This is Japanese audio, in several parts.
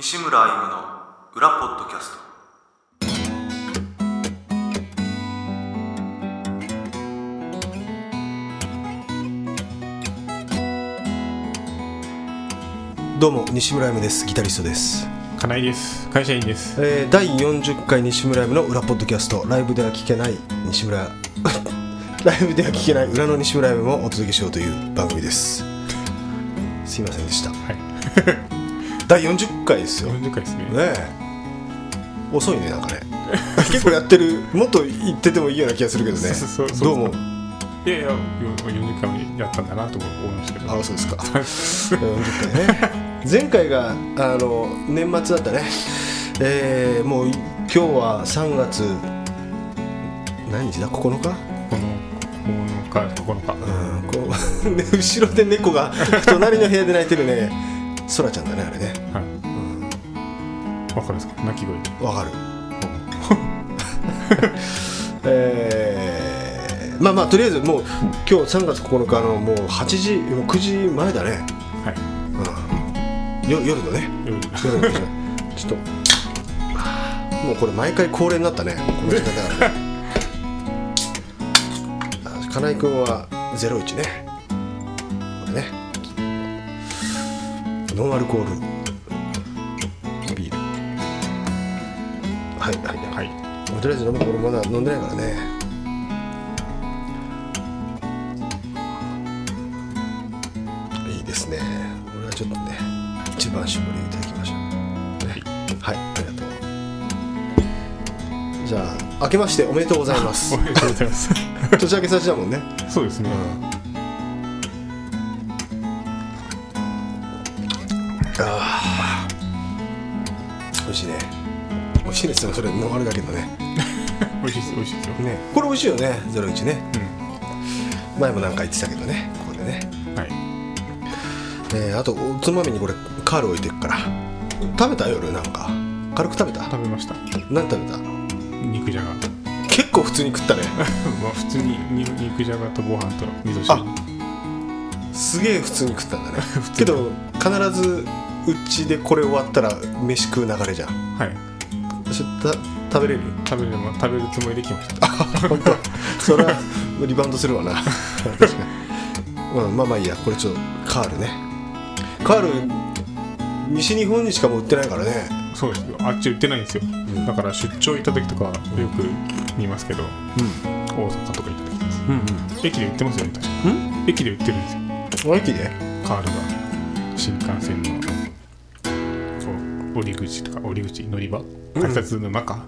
西村歩夢の裏ポッドキャスト。どうも西村 M です。ギタリストです、金井です。会社員です。えー、第40回西村 M の裏ポッドキャスト。ライブでは聞けない西村。ライブでは聞けない裏の西村 M もお届けしようという番組です。すいませんでした。はい第40回ですよ。ね40回ですね。え。遅いねなんかね。結構やってる。もっと言っててもいいような気がするけどね。そうそうそう。どうもいやいやよ40回もやったんだなと思いましたけど。あそうですか。40回ね。前回があの年末だったね。えー、もうい今日は3月何日だ？9日？この9日9日うんこう ね後ろで猫が隣の部屋で泣いてるねそらちゃんだねあれね。はい。わかるんですか？鳴き声で。わかる。えー、まあまあとりあえずもう今日3月9日のもう8時もう9時前だね、はい。うん、よ夜のね。夜。夜の9時前ちょっともうこれ毎回恒例になったね。この時間だから。金井君は01ね。これねノンアルコール。ビール。はいはいはい。はい。とりあえず飲むこれまだ飲んでないからね。いいですね。これはちょっとね一番搾りいただきましょうね。はい。ありがとう。じゃあ明けましておめでとうございます。おめでとうございます。年明けさちだもんね。そうですね。あ美味しいですよそれノンアルだけどね。美味しいです美味しいですよ。ね。これ美味しいよね01ね。う前もなんか言ってたけどねここでね。んはい。えーあとおつまみにこれカール置いてくから。食べた夜なんか。軽く食べた？食べました。何食べた？肉じゃが。結構普通に食ったね。まあ普通にに肉じゃがとご飯と味噌あ汁すげえ普通に食ったんだね。けど必ずうちでこれ終わったら飯食う流れじゃん。はい食べれる？食べるも食べるつもりで来ました。本当それはリバウンドするわな。確かに、うん、まあまあいいや。これちょっとカールね。カール西日本にしかもう売ってないからね。そうです。よあっち売ってないんですよ、ん。だから出張行った時とかよく見ますけど、大阪とか行った時です。うん駅で売ってますよね確か。うん？駅で売ってるんですよ。うん駅で？カールが。新幹線のお降り口とか降り口乗り場改札の中、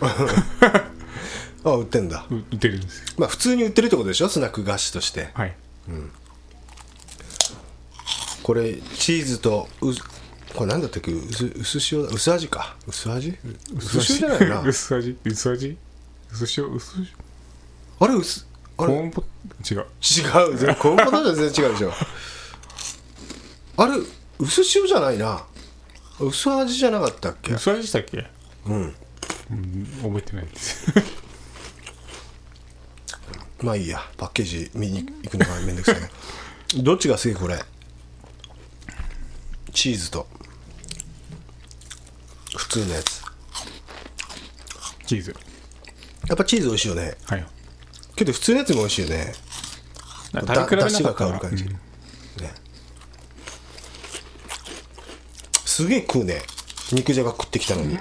あ売ってんだ。う 売ってるんですよ。まあ普通に売ってるってことでしょ？スナック菓子として。はい。これチーズとうこれなんだったっけ？薄薄塩だ？薄味か。薄味薄塩じ。ゃないな。薄味薄味薄塩薄塩あれ薄あれ？コーンポ違う。違う。全然コーンポタージュは全然違うでしょ。あれ薄塩じゃないな薄味じゃなかったっけ？薄味でしたっけ？うん。うん覚えてないです。まあいいやパッケージ見に行くのがめんどくさいな どっちが好きこれ？チーズと。普通のやつ。チーズ。やっぱチーズ美味しいよね。はい。けど普通のやつも美味しいよね。食べだ比べなかったら変わる感じ、うんねすげえ食うね。肉じゃが食ってきたのに、うん、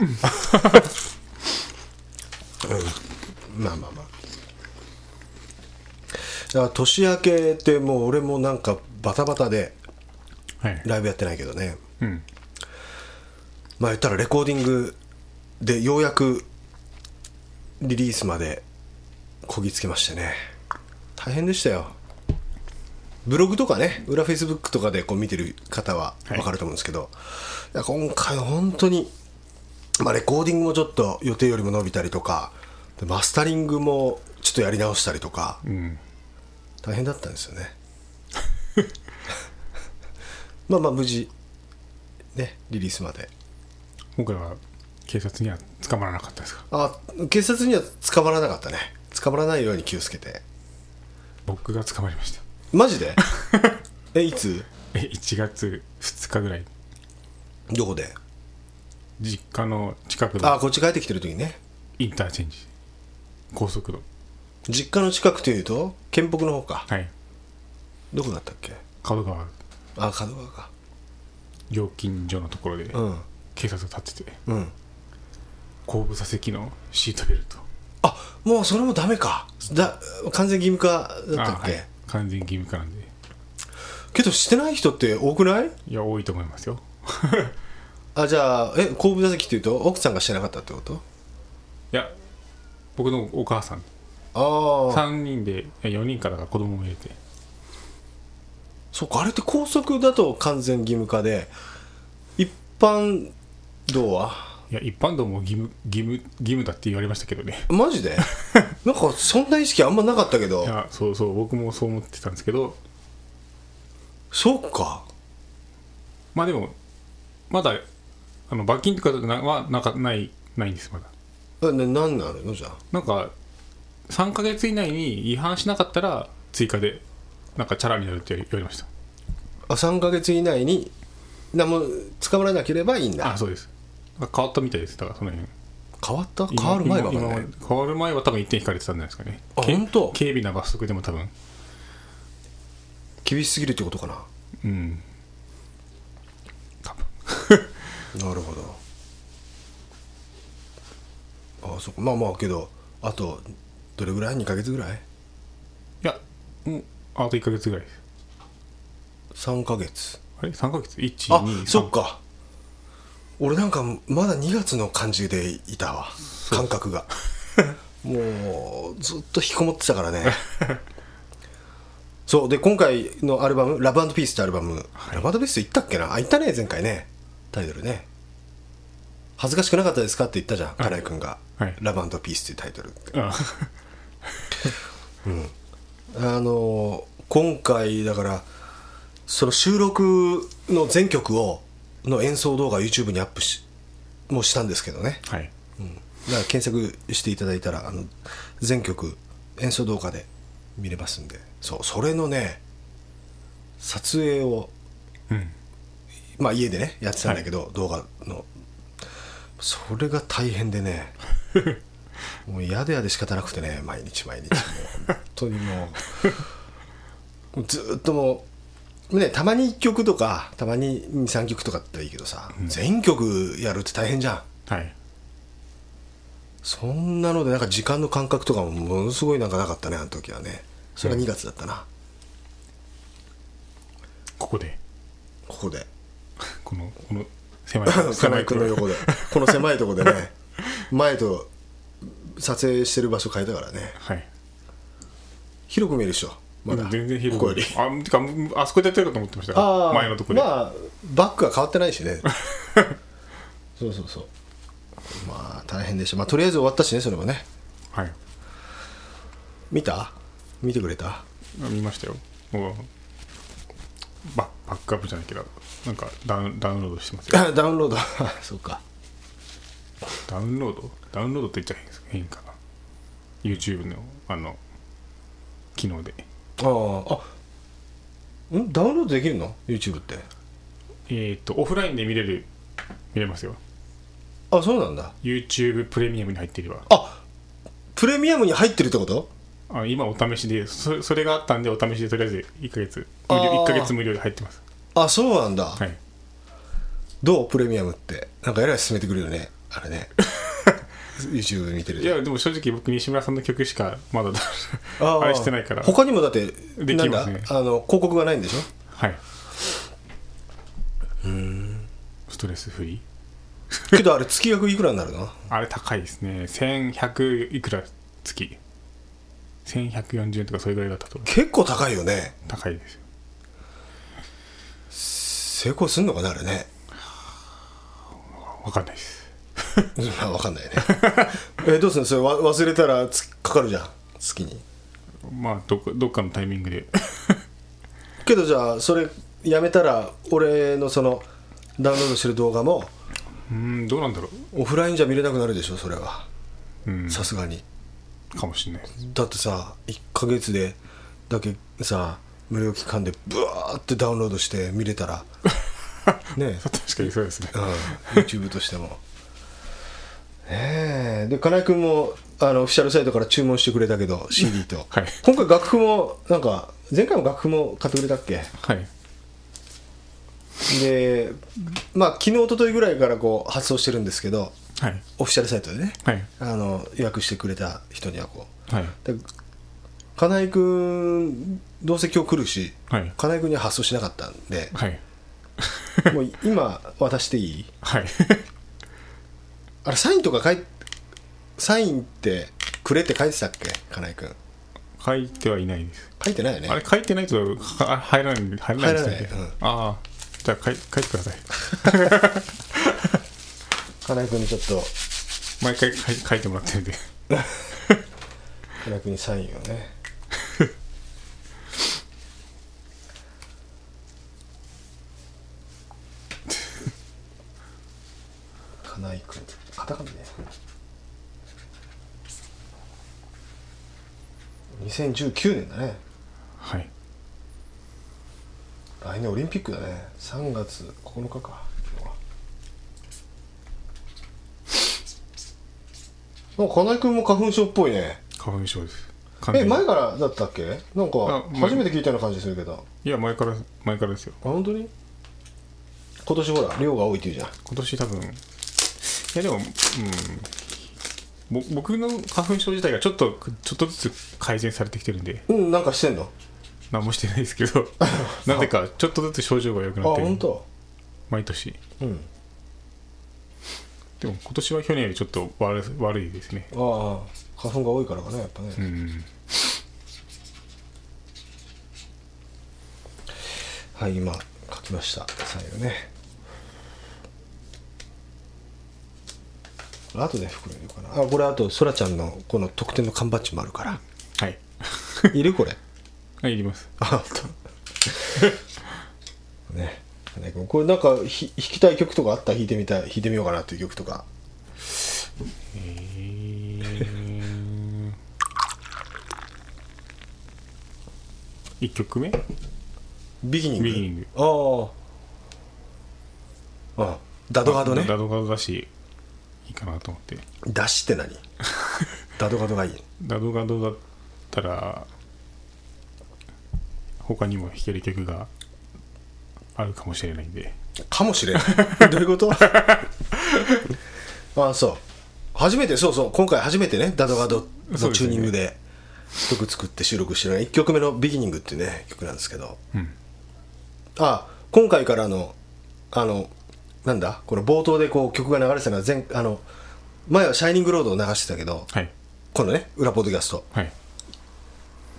まあまあまあ。だから年明けってもう俺もなんかバタバタではい。ライブやってないけどね。うん。まあ言ったらレコーディングでようやくリリースまでこぎつけましてね。大変でしたよ。ブログとかね裏フェイスブックとかでこう見てる方ははい分かると思うんですけど、い。や今回本当にまあレコーディングもちょっと予定よりも伸びたりとかでマスタリングもちょっとやり直したりとかうん大変だったんですよね。まあまあ無事ねリリースまで。今回は警察には捕まらなかったですか？あ警察には捕まらなかったね。捕まらないように気をつけて。僕が捕まりました。マジで？えいつ？え1月2日ぐらいどこで？実家の近くのあこっち帰ってきてる時ね。インターチェンジ。高速道実家の近くというと県北の方か。はい。どこだったっけ？角川。あ角川か。料金所のところでうん。警察が立っててうん。後部座席のシートベルト。あもうそれもダメか。だ完全義務化だったっけ、あはい。完全義務化なんで。けどしてない人って多くない？いや多いと思いますよあじゃあえ後部座席っていうと奥さんがしてなかったってこと？いや僕のお母さん。ああ3人で4人からが子供も入れて。そっかあれって高速だと完全義務化で一般道は？いや一般道も義務義務義務だって言われましたけどね。マジで？なんかそんな意識あんまなかったけど。いやそうそう僕もそう思ってたんですけど。そうか。まあでもまだあの罰金とかなはなんかないないんですまだ。えななんなの？じゃあ。なんか3ヶ月以内に違反しなかったら追加でなんかチャラになるって言われました。あ3ヶ月以内に何も捕まらなければいいんだ。あそうです。変わったみたいです。だからその辺。変わった？変わる前は変わる前は多分1点引かれてたんじゃないですかね。けあ本当？軽微な罰則でも多分。厳しすぎるってことかな。うん多分なるほど。あそこまあまあけどあとどれぐらい？2ヶ月ぐらい？いやもうあと1ヶ月ぐらい。です3ヶ月。あれ？3ヶ月？あ ?123 そっか。俺なんかまだ2月の感じでいたわ。感覚が。もうずっと引きこもってたからね。そう。で今回のアルバム「ラブピース」ってアルバム、ラブピース言ったっけな？あ言ったね前回ねタイトルね。恥ずかしくなかったですかって言ったじゃん金井君が「はい。ラブピース」っていうタイトルって。ああの今回だからその収録の全曲をの演奏動画を YouTube にアップしもうしたんですけどね。はい。だから検索していただいたらあの全曲演奏動画で見れますんで。そうそれのね撮影をうんまあ家でねやってたんだけど、動画の。それが大変でね。もう嫌で嫌で仕方なくてね毎日毎日。もう本当にもう。ずーっともう。ねたまに1曲とかたまに23曲とかっていいけどさ、全曲やるって大変じゃん。はい。そんなのでなんか時間の感覚とかもものすごいなんかなかったねあの時はね。それは2月だったな、ここで？ここでこのこの狭い狭いところ。君の横で。この狭いとこでね。前と撮影してる場所変えたからね。はい。広く見えるでしょ。まだ。全然広ここより。くあてかあそこでやってるかと思ってましたああ前のところで、まあバックは変わってないしね。そうそうそう。まあ大変でした。まあとりあえず終わったしねそれもね。はい。見た？見てくれた？あ見ましたよババックアップじゃないけどなんかダウンダウンロードしてますよ。ダウンロード。そうか。ダウンロード？ダウンロードって言っちゃ変かな。YouTube のあの機能で。あああん？ダウンロードできるの？YouTube って。えっ、とオフラインで見れる見れますよ。あそうなんだ。YouTube プレミアムに入っていれば。あプレミアムに入ってるってこと？あ今お試しでそそれがあったんでお試しでとりあえず1ヶ月無料あー1ヶ月無料で入ってます。あそうなんだ、はい。どうプレミアムってなんかえらい進めてくるよね。あれね。YouTube 見てるいやでも正直僕西村さんの曲しかまだあー。愛してないから。他にもだってできますね。あの広告がないんでしょ？はい。ストレスフリー？けどあれ月額いくらになるの？あれ高いですね。1100いくら月？1140円とかそれぐらいだったと思う結構高いよね。高いですよ。成功すんのかなあれね。わかんないです。まあ分かんないね。えどうすんの？それわ忘れたらつかかるじゃん。月に。まあどっかどっかのタイミングで。けどじゃあそれやめたら俺のそのダウンロードしてる動画もうーんどうなんだろオフラインじゃ見れなくなるでしょそれは。ううん。さすがにかもしれないだってさ1ヶ月でだけさ無料期間でブワーってダウンロードして見れたら。ね確かにそうですね。うん。YouTube としても。ねえ。で金井君もあのオフィシャルサイトから注文してくれたけど CD と、はい。今回楽譜もなんか前回も楽譜も買ってくれたっけ？はい。でまあ昨日一昨日ぐらいからこう発送してるんですけどはい。オフィシャルサイトでねはい。あの予約してくれた人にはこう。はい。で金井君どうせ今日来るしはい。金井君には発送しなかったんではい。もう今渡していい？はい。あれサインとか書いサインってくれって書いてたっけ？金井君。書いてはいないです。書いてないよね。あれ書いてないとは入らない入らないですね。入らないうん。ああじゃあ書い書いてください 金井君にちょっと。毎回書い書いてもらってるんで。金井君にサインをね。金井君カタカナね。2019年だね。はい。来年オリンピックだね。3月9日か今日はなんか金井君も花粉症っぽいね。花粉症です。完え前からだったっけ？なんか初めて聞いたような感じするけど。いや前から前からですよ。あ本当に？今年ほら量が多いっていうじゃん。今年多分いやでもうん。ぼ僕の花粉症自体がちょっとちょっとずつ改善されてきてるんで。うんなんかしてんの？何もしてないですけど。なぜかちょっとずつ症状が良くあなってる。本当？毎年。うんでも今年は去年よりちょっと悪悪いですね。ああ花粉が多いからかねやっぱね、うん。はい今書きました。最後ね。後で袋入れようかな。あこれあとそらちゃんのこの特典の缶バッジもあるから。はい。いるこれ。はいいります。あ本当。ねねこれなんかひ弾きたい曲とかあった？ら弾いてみたい弾いてみようかなっていう曲とか。えー、1曲目？ビギニング。ビギニング。ああああダドガドね。ダドガドだしいいかなと思って。ダシって何？ダドガドがいい。ダドガドだったら他にも弾ける曲があるかもしれないんで。かもしれない。どういうこと？ああそう。初めてそうそう。今回初めてねダドガドのチューニングで曲作って収録してる。のが1曲目の「ビギニング」っていうね曲なんですけど、うん。あ今回からのあのなんだ？この冒頭でこう曲が流れてたのは前あの前は「シャイニングロード」を流してたけどはい。このね裏ポッドキャスト。はい。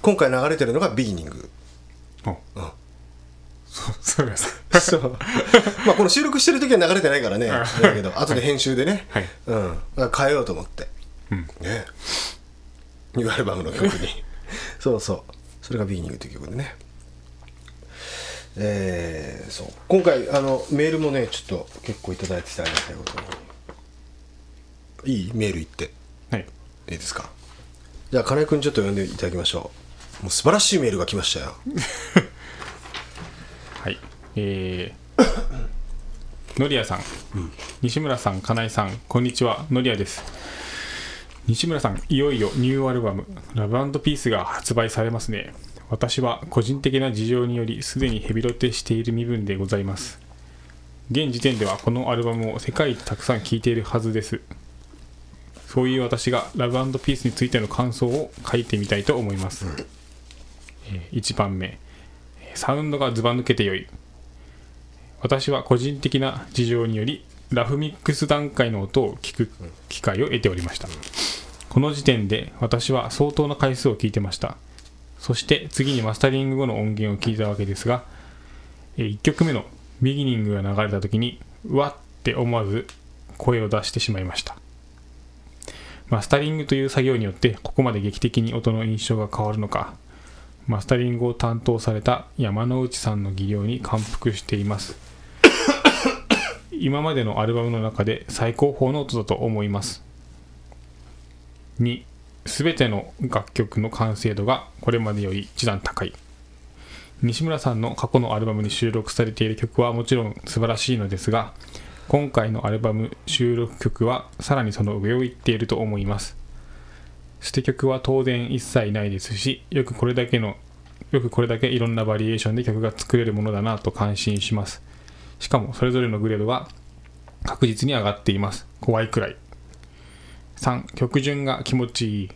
今回流れてるのが「ビギニング。お。うんそうそう。です」そう。まあこの収録してる時は流れてないからね。あだけど後で編集でね、はい。うん、変えようと思って。うん。ね。ニューアルバムの曲に。そうそう。それが「ビギニング」という曲でね。えー、そう。今回あのメールもねちょっと結構いただいててありがたいことに。いい？メール言って。はい。いいですか？じゃあ金井君ちょっと読んでいただきましょう。もう素晴らしいメールが来ましたよ。は いえー、のりやさん、西村さん、金井さん、こんにちは、のりやです。西村さん、いよいよニューアルバム、ラブピースが発売されますね。私は個人的な事情により、すでにヘビロテしている身分でございます。現時点ではこのアルバムを世界一たくさん聴いているはずです。そういう私がラブピースについての感想を書いてみたいと思います。えー1番目、サウンドがずば抜けて良い。私は個人的な事情により、ラフミックス段階の音を聞く機会を得ておりました。この時点で私は相当な回数を聞いてました。そして次にマスタリング後の音源を聞いたわけですが、1曲目のビギニングが流れた時に、うわって思わず声を出してしまいました。マスタリングという作業によってここまで劇的に音の印象が変わるのか、マスタリングを担当された山之内さんの技量に感服しています。今までのアルバムの中で最高峰の音だと思います。2、すべての楽曲の完成度がこれまでより一段高い。西村さんの過去のアルバムに収録されている曲はもちろん素晴らしいのですが今回のアルバム収録曲はさらにその上を行っていると思います捨て曲は当然一切ないですしよくこれだけのよくこれだけいろんなバリエーションで曲が作れるものだなと感心しますしかもそれぞれのグレードが確実に上がっています。怖いくらい。3曲順が気持ちいい。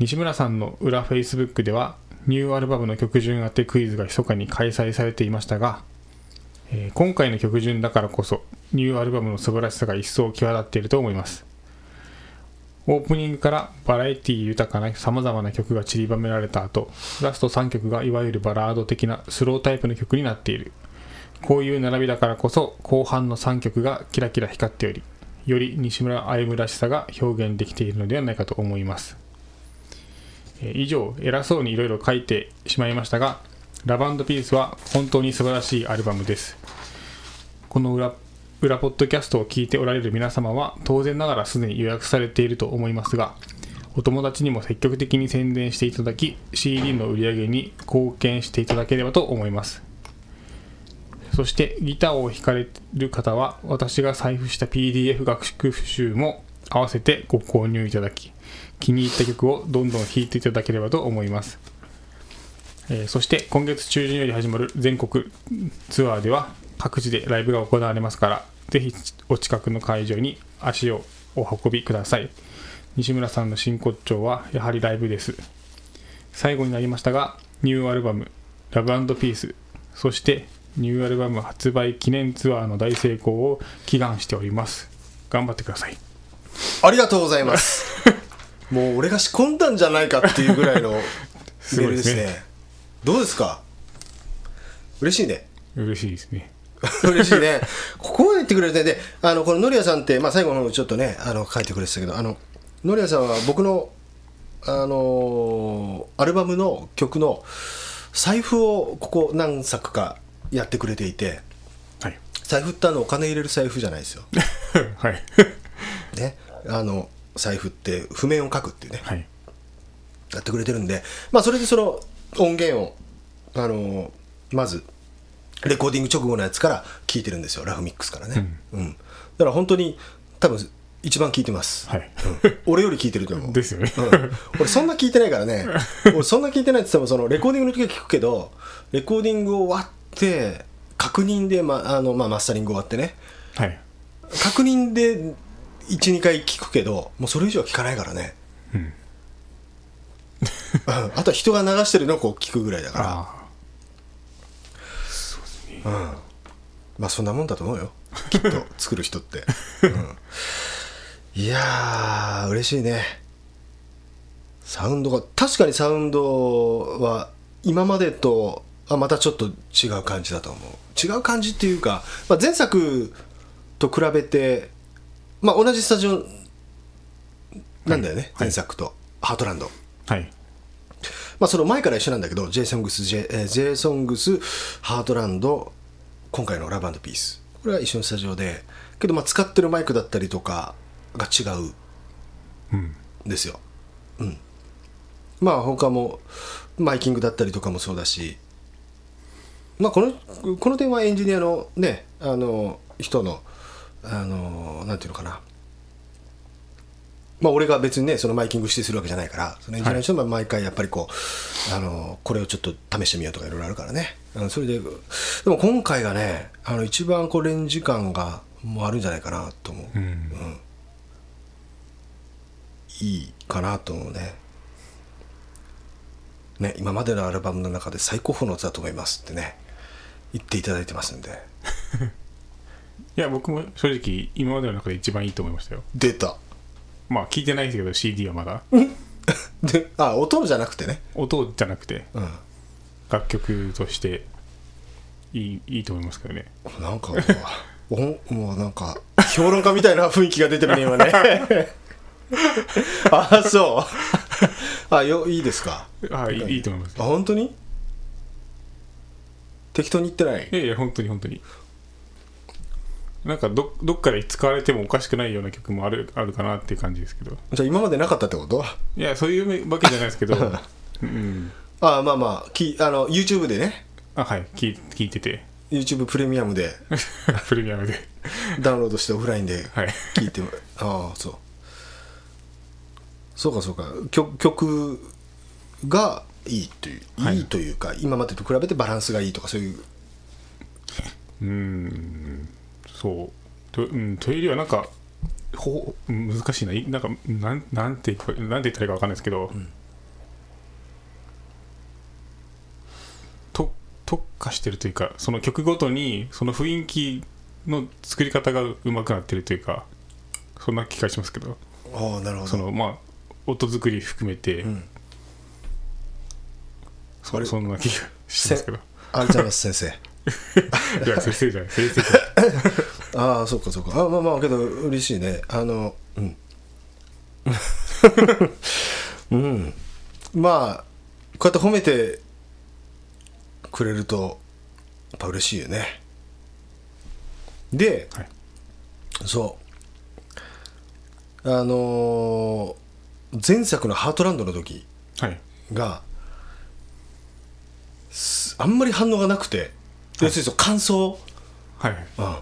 西村さんの裏フェイスブックではニューアルバムの曲順当てクイズが密かに開催されていましたが、えー今回の曲順だからこそニューアルバムの素晴らしさが一層際立っていると思います。オープニングからバラエティ豊かな様々な曲が散りばめられた後ラスト3曲がいわゆるバラード的なスロータイプの曲になっている。こういう並びだからこそ後半の3曲がキラキラ光っておりより西村歩夢らしさが表現できているのではないかと思います。え以上偉そうにいろいろ書いてしまいましたがラバンドピースは本当に素晴らしいアルバムです。この裏裏ポッドキャストを聞いておられる皆様は当然ながらすでに予約されていると思いますがお友達にも積極的に宣伝していただき CD の売り上げに貢献していただければと思います。そしてギターを弾かれる方は私が財布した PDF 学習集も合わせてご購入いただき気に入った曲をどんどん弾いていただければと思います、えーそして今月中旬より始まる全国ツアーでは各地でライブが行われますからぜひお近くの会場に足をお運びください。西村さんの真骨頂はやはりライブです。最後になりましたがニューアルバム「ラブピースそしてニューアルバム発売記念ツアーの大成功を祈願しております。頑張ってください。ありがとうございます。もう俺が仕込んだんじゃないかっていうぐらいのメ すールですね。ねどうですか？嬉しいね。嬉しいですね。嬉しいね。ここまで言ってくれてであのこのノリアさんって、まあ、最後の方にちょっとねあの書いてくれてたけどあのノリアさんは僕のあのーアルバムの曲の財布をここ何作かやってくれていてはい。財布ってあのお金入れる財布じゃないですよ。はい。ね。あの財布って譜面を書くっていうね。はい。やってくれてるんで、まあ、それでその音源を、あのまずレコーディング直後のやつから聞いてるんですよ。ラフミックスからね、うん。だから本当に多分一番聞いてます、はい。うん。俺より聞いてると思う。ですよね。うん。俺そんな聞いてないからね。俺そんな聞いてないって言ってもそのレコーディングの時は聞くけどレコーディング終わって確認で、まああのまあ、マスタリング終わってね。はい。確認で12回聞くけどもうそれ以上は聞かないからね、うん。あとは人が流してるのをこう 聞くぐらいだから。あまあそんなもんだと思うよ。きっと 作る人って、うん。いやー嬉しいね。サウンドが確かにサウンドは今までとあまたちょっと違う感じだと思う。違う感じっていうか、まあ、前作と比べて、まあ、同じスタジオなんだよね、はい。前作と、ハートランド。あはい。まあ、その前から一緒なんだけど JSONGS、J えー JSONGS ハートランド今回のラブピース。これは一緒のスタジオでけどまあ使ってるマイクだったりとかが違うん。ですよ、うん、まあ他もマイキングだったりとかもそうだしまあこのこの点はエンジニアのねあの人のあのなんていうのかな。まあ、俺が別にねそのマイキング指定するわけじゃないからそのエンジニアの人も毎回やっぱりこう、あのこれをちょっと試してみようとかいろいろあるからね、うん、それででも今回がねあの一番こうレンジ感がもうあるんじゃないかなと思う、うん。いいかなと思うね。ね今までのアルバムの中で最高峰のだと思いますってね言っていただいてますんで。いや僕も正直今までの中で一番いいと思いましたよ。出た。まあ聞いてないですけど CD はまだ。であ音じゃなくてね。音じゃなくてうん。楽曲としていいいいと思いますけどね。なんかおもうなんか評論家みたいな雰囲気が出てるね今ね。あそう。あよいいですか？あいいいいと思います。あ本当に？適当に言ってない？いやいや本当に本当に。なんかどどっかで使われてもおかしくないような曲もあるあるかなっていう感じですけど。じゃあ今までなかったってこと？いやそういうわけじゃないですけど。うん。あまあまあきあの YouTube でね。あはい。聞い聞いてて。YouTube プレミアムで。プレミアムで。ダウンロードしてオフラインではい。聞いてもああそう。そうかそうか。曲曲がいいという、はい。い、いというか今までと比べてバランスがいいとかそういう。うーん。そう。と,、うん、というよりはなんかほ難しいな。いなんかなんなんてなんて言ったらいいか分かんないですけど、と特化してるというかその曲ごとにその雰囲気の作り方がうまくなってるというかそんな気がしますけど。ああなるほそのまあ音作り含めて、んそそんな気がしますけど。ありがとうございます先生。いや先生じゃない。先生じゃないああそうかそうか。あまあまあけど嬉しいね。あのうん。うん。まあこうやって褒めてくれるとやっぱ嬉しいよね。で、はい。そう。あのー前作の「ハートランド」の時はいあんまり反応がなくて、要するにその感想。はい。うん。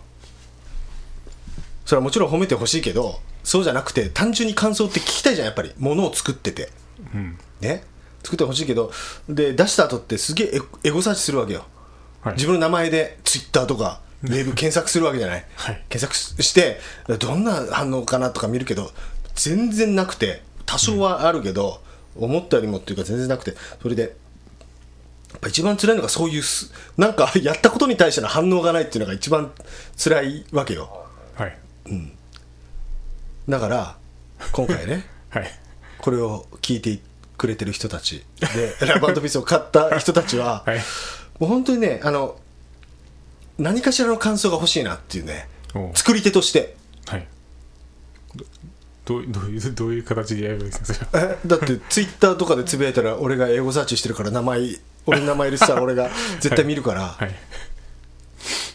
それはもちろん褒めてほしいけどそうじゃなくて単純に感想って聞きたいじゃんやっぱり。ものを作ってて。うん。ね。作ってほしいけどで出した後ってすげえエゴサーチするわけよ、はい。自分の名前でツイッターとかウェブ検索するわけじゃない、はい。検索ししてどんな反応かなとか見るけど全然なくて。多少はあるけど、思ったよりもっていうか全然なくて。それでぱ一番辛いのがそういうすなんか やったことに対しての反応がないっていうのが一番辛いわけよ。はい。だから今回ね はい。これを聞いてくれてる人たちで ラバンドピースを買った人たちは、はい。もう本当にねあの何かしらの感想が欲しいなっていうね作り手として。はい。どどうどういうどういう形でやればいいですかえだってツイッターとかでつぶやいたら俺が英語サーチしてるから名前俺の名前入れてたら俺が。絶対見るから、はい。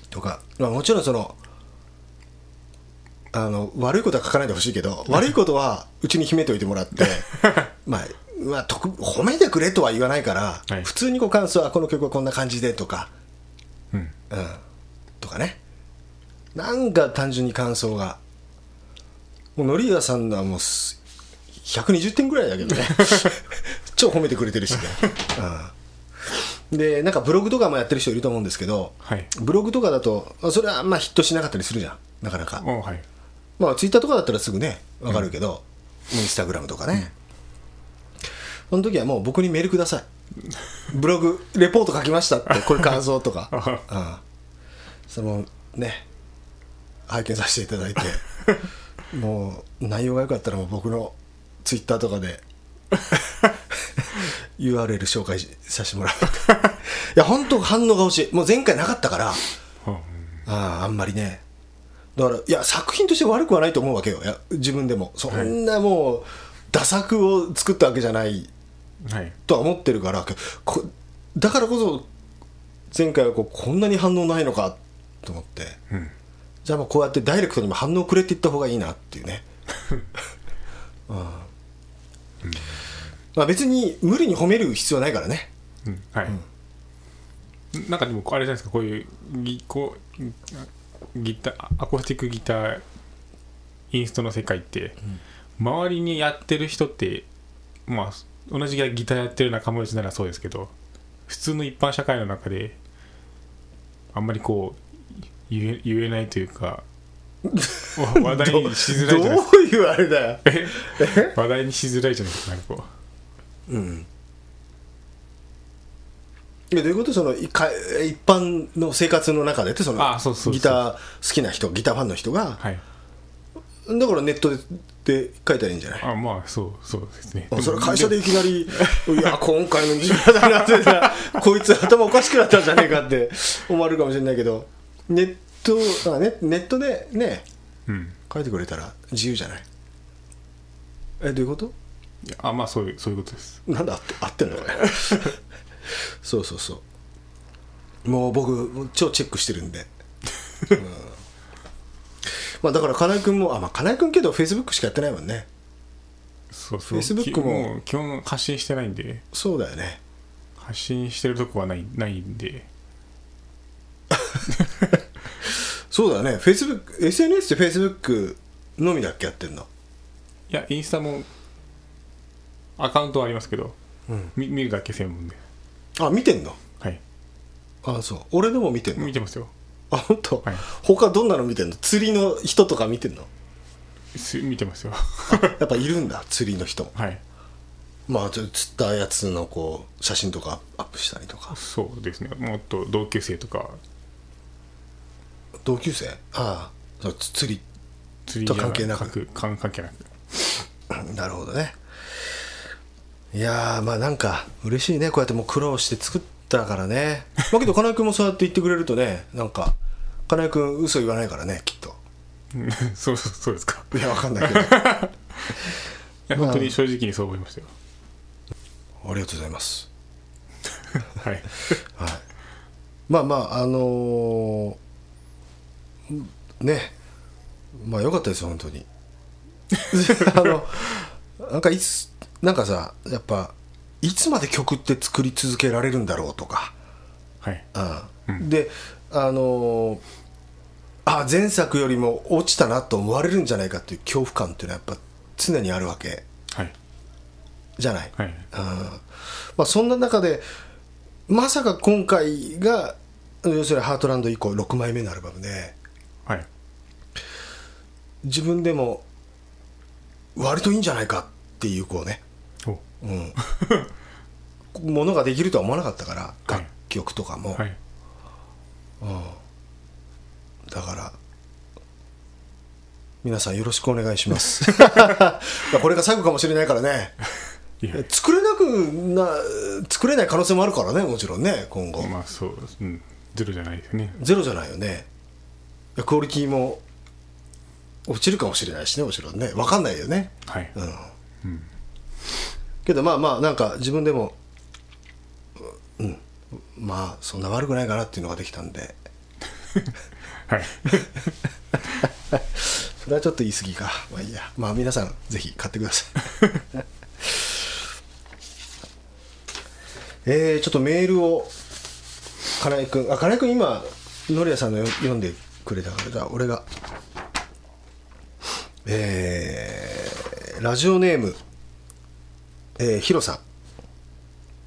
とか、まあ、もちろんそのあの悪いことは書かないでほしいけど悪いことはうちに秘めておいてもらって まあ、まあ、特褒めてくれとは言わないから、はい。普通にこう感想はこの曲はこんな感じでとか、うん。うん、とかね。なんか単純に感想が。もうノリアさんのはもうす120点ぐらいだけどね。超褒めてくれてるしね、うん、でなんかブログとかもやってる人いると思うんですけど、はい。ブログとかだとあそれはあんまヒットしなかったりするじゃん。なかなか。おはい。まあツイッターとかだったらすぐねわかるけど、インスタグラムとかね、その時はもう僕にメールください。ブログレポート書きましたってこれ感想とか。うん。そのね拝見させていただいて。もう内容が良かったらもう僕のツイッターとかで URL 紹介しさせてもらう。いや本当反応が欲しい。もう前回なかったから。うん。あああんまりね。だからいや作品として悪くはないと思うわけよ。自分でも。そんなもう打作を作ったわけじゃない。はい。とは思ってるから。こだからこそ前回はこうこんなに反応ないのか。と思って、うん。じゃあもうこうやってダイレクトにも反応くれって言った方がいいなっていうね、うんまあ、別に無理に褒める必要はないからね。うんはい、なんかでもあれじゃないですかこういうギこうギターアコースティックギターインストの世界って、周りにやってる人ってまあ同じギターやってる仲間内ならそうですけど普通の一般社会の中であんまりこう言え言えないというかわ 話題にしづらいじゃないですか。どういうあれだよ。話題にしづらいじゃないですかなんかこうん。いやどういうこと？そのいか一般の生活の中でってそのあそうそうそう。ギター好きな人ギターファンの人がうはい。だからネットでで書いたらいいんじゃない？あまあそうそうですね。あそれ会社でいきなり「いや今回の西村だな」ってさ こいつ頭おかしくなったんじゃねえかって思われるかもしれないけどネットあネネットでねうん。書いてくれたら自由じゃない？えどういうこと？いやあまあそういうそういうことです。なんだ合って合ってんのこれ そうそうそう。もう僕超チェックしてるんで、うん。まあだから金井君もあまあ金井君けどフェイスブックしかやってないもんね。そうそう。Facebook も。きう基本発信してないんで。そうだよね。発信してるとこはないないんで。そうだね。Facebook SNS って Facebook のみだっけやってんの？いやインスタもアカウントはありますけど、み見るだけ専門で。あ見てんの？はい。あそう。俺でも見てんの？見てますよ。あ本当、はい。他どんなの見てんの？釣りの人とか見てんの？す見てますよ。やっぱいるんだ釣りの人。はい。まあちょ釣ったやつのこう写真とかアップしたりとか。そうですね。もっと同級生とか。同級生？ああ。そうつ釣り。釣りと関係なく。く関関係なく。なるほどねいやーまあなんか嬉しいね。こうやってもう苦労して作ったからね。だけど金井君もそうやって言ってくれるとねなんか金井君嘘言わないからねきっと。う んそうそうそうですか。いやわかんないけど。あ いや本当に正直にそう思いましたよ。りがとうございます。はい。はい。まあまああのーね。まあよかったですよ本当に。あのなんかいつなんかさやっぱいつまで曲って作り続けられるんだろうとか。はい。うん。であのーあ前作よりも落ちたなと思われるんじゃないかっていう恐怖感っていうのはやっぱ常にあるわけ。はい。じゃない、はい。うんまあ、そんな中でまさか今回が要するにハートランド以降6枚目のアルバムではい。自分でも割といいんじゃないかっていうこうね、おうん、ものができるとは思わなかったからはい楽曲とかも、はい。だから皆さんよろしくお願いします。これが最後かもしれないからね。作れなくな作れない可能性もあるからねもちろんね今後、まあそううん。ゼロじゃないですよね。ゼロじゃないよね。クオリティも落ちるかもしれないしねもちろんね。分かんないよね。はい。うん、けどまあまあなんか自分でもうんまあそんな悪くないかなっていうのができたんで。はい。それはちょっと言い過ぎか。まあいいや。まあ皆さんぜひ買ってください。えー、ちょっとメールを金井君あ金井君今のりやさんのよ読んでくれたからじゃあ俺が。えー、ラジオネームえー、ヒロさん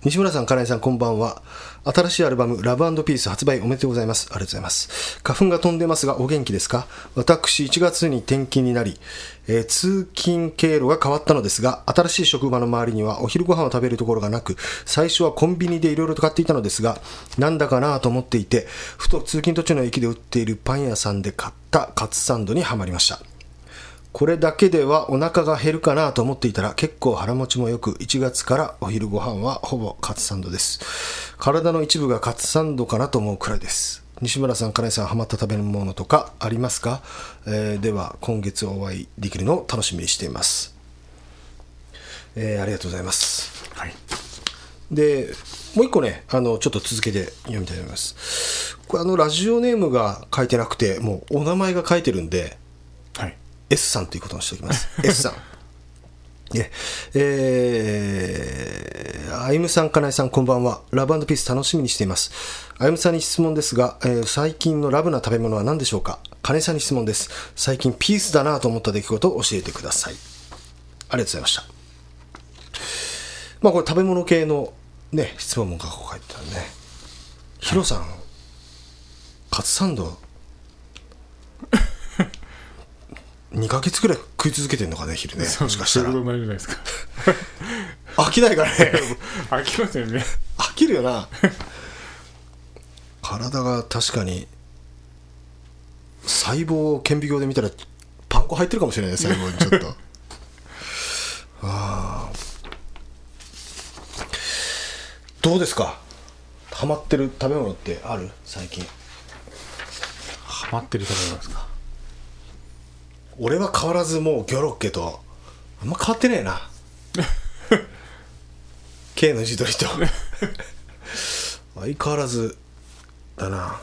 西村さん、金井さん、こんばんは。新しいアルバム、ラブピース発売おめでとうございます。ありがとうございます。花粉が飛んでますが、お元気ですか？私、1月に転勤になり、えー通勤経路が変わったのですが、新しい職場の周りにはお昼ご飯を食べるところがなく、最初はコンビニでいろいろと買っていたのですが、なんだかなと思っていて、ふと通勤途中の駅で売っているパン屋さんで買ったカツサンドにはまりました。これだけではお腹が減るかなと思っていたら結構腹持ちもよく1月からお昼ご飯はほぼカツサンドです。体の一部がカツサンドかなと思うくらいです。西村さん金井さんハマった食べ物とかありますか、えーでは今月お会いできるのを楽しみにしています、えーありがとうございます。はい。でもう一個ねあのちょっと続けて読みたいと思います。これあのラジオネームが書いてなくてもうお名前が書いてるんではい S さんということにしておきます S さんねえー、あゆむさん、かなえさん、こんばんは。ラブピース楽しみにしています。あゆむさんに質問ですが、えー最近のラブな食べ物は何でしょうか？かねさんに質問です。最近ピースだなと思った出来事を教えてください。ありがとうございました。まあこれ食べ物系のね、質問も書いてあるね。ヒロさん、カツサンド、2ヶ月くらい食い続けてんのかね、昼ね。もしかしたら 飽きないからね。か 飽きますよね飽きるよな。体が確かに、細胞を顕微鏡で見たら、パン粉入ってるかもしれないね、細胞にちょっと。あーどうですか？ハマってる食べ物ってある？最近。ハマってる食べ物ですか？俺は変わらずもうギョロッケとあんま変わってねえな。K の自撮りと。相変わらずだな。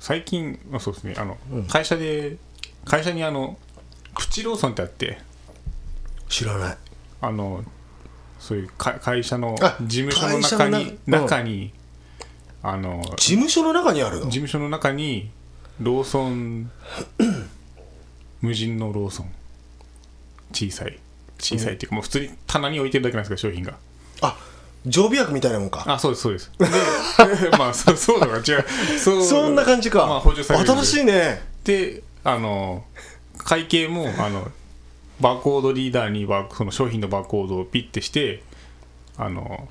最近まあそうですね。あの、会社で会社にあのプチローソンってあって。知らない。あのそういうか会社のあ事務所の中にのなうん。中にあの事務所の中にあるの？事務所の中にローソン。無人のローソン。小さい。小さいっていうかもう普通に棚に置いてるだけなんですけど商品が。あ常備薬みたいなもんか。あそうですそうです。で まあそうそうだから違う。そうそんな感じか、まあ補助される新しいね。であの会計もあのバーコードリーダーにバーその商品のバーコードをピッてしてあの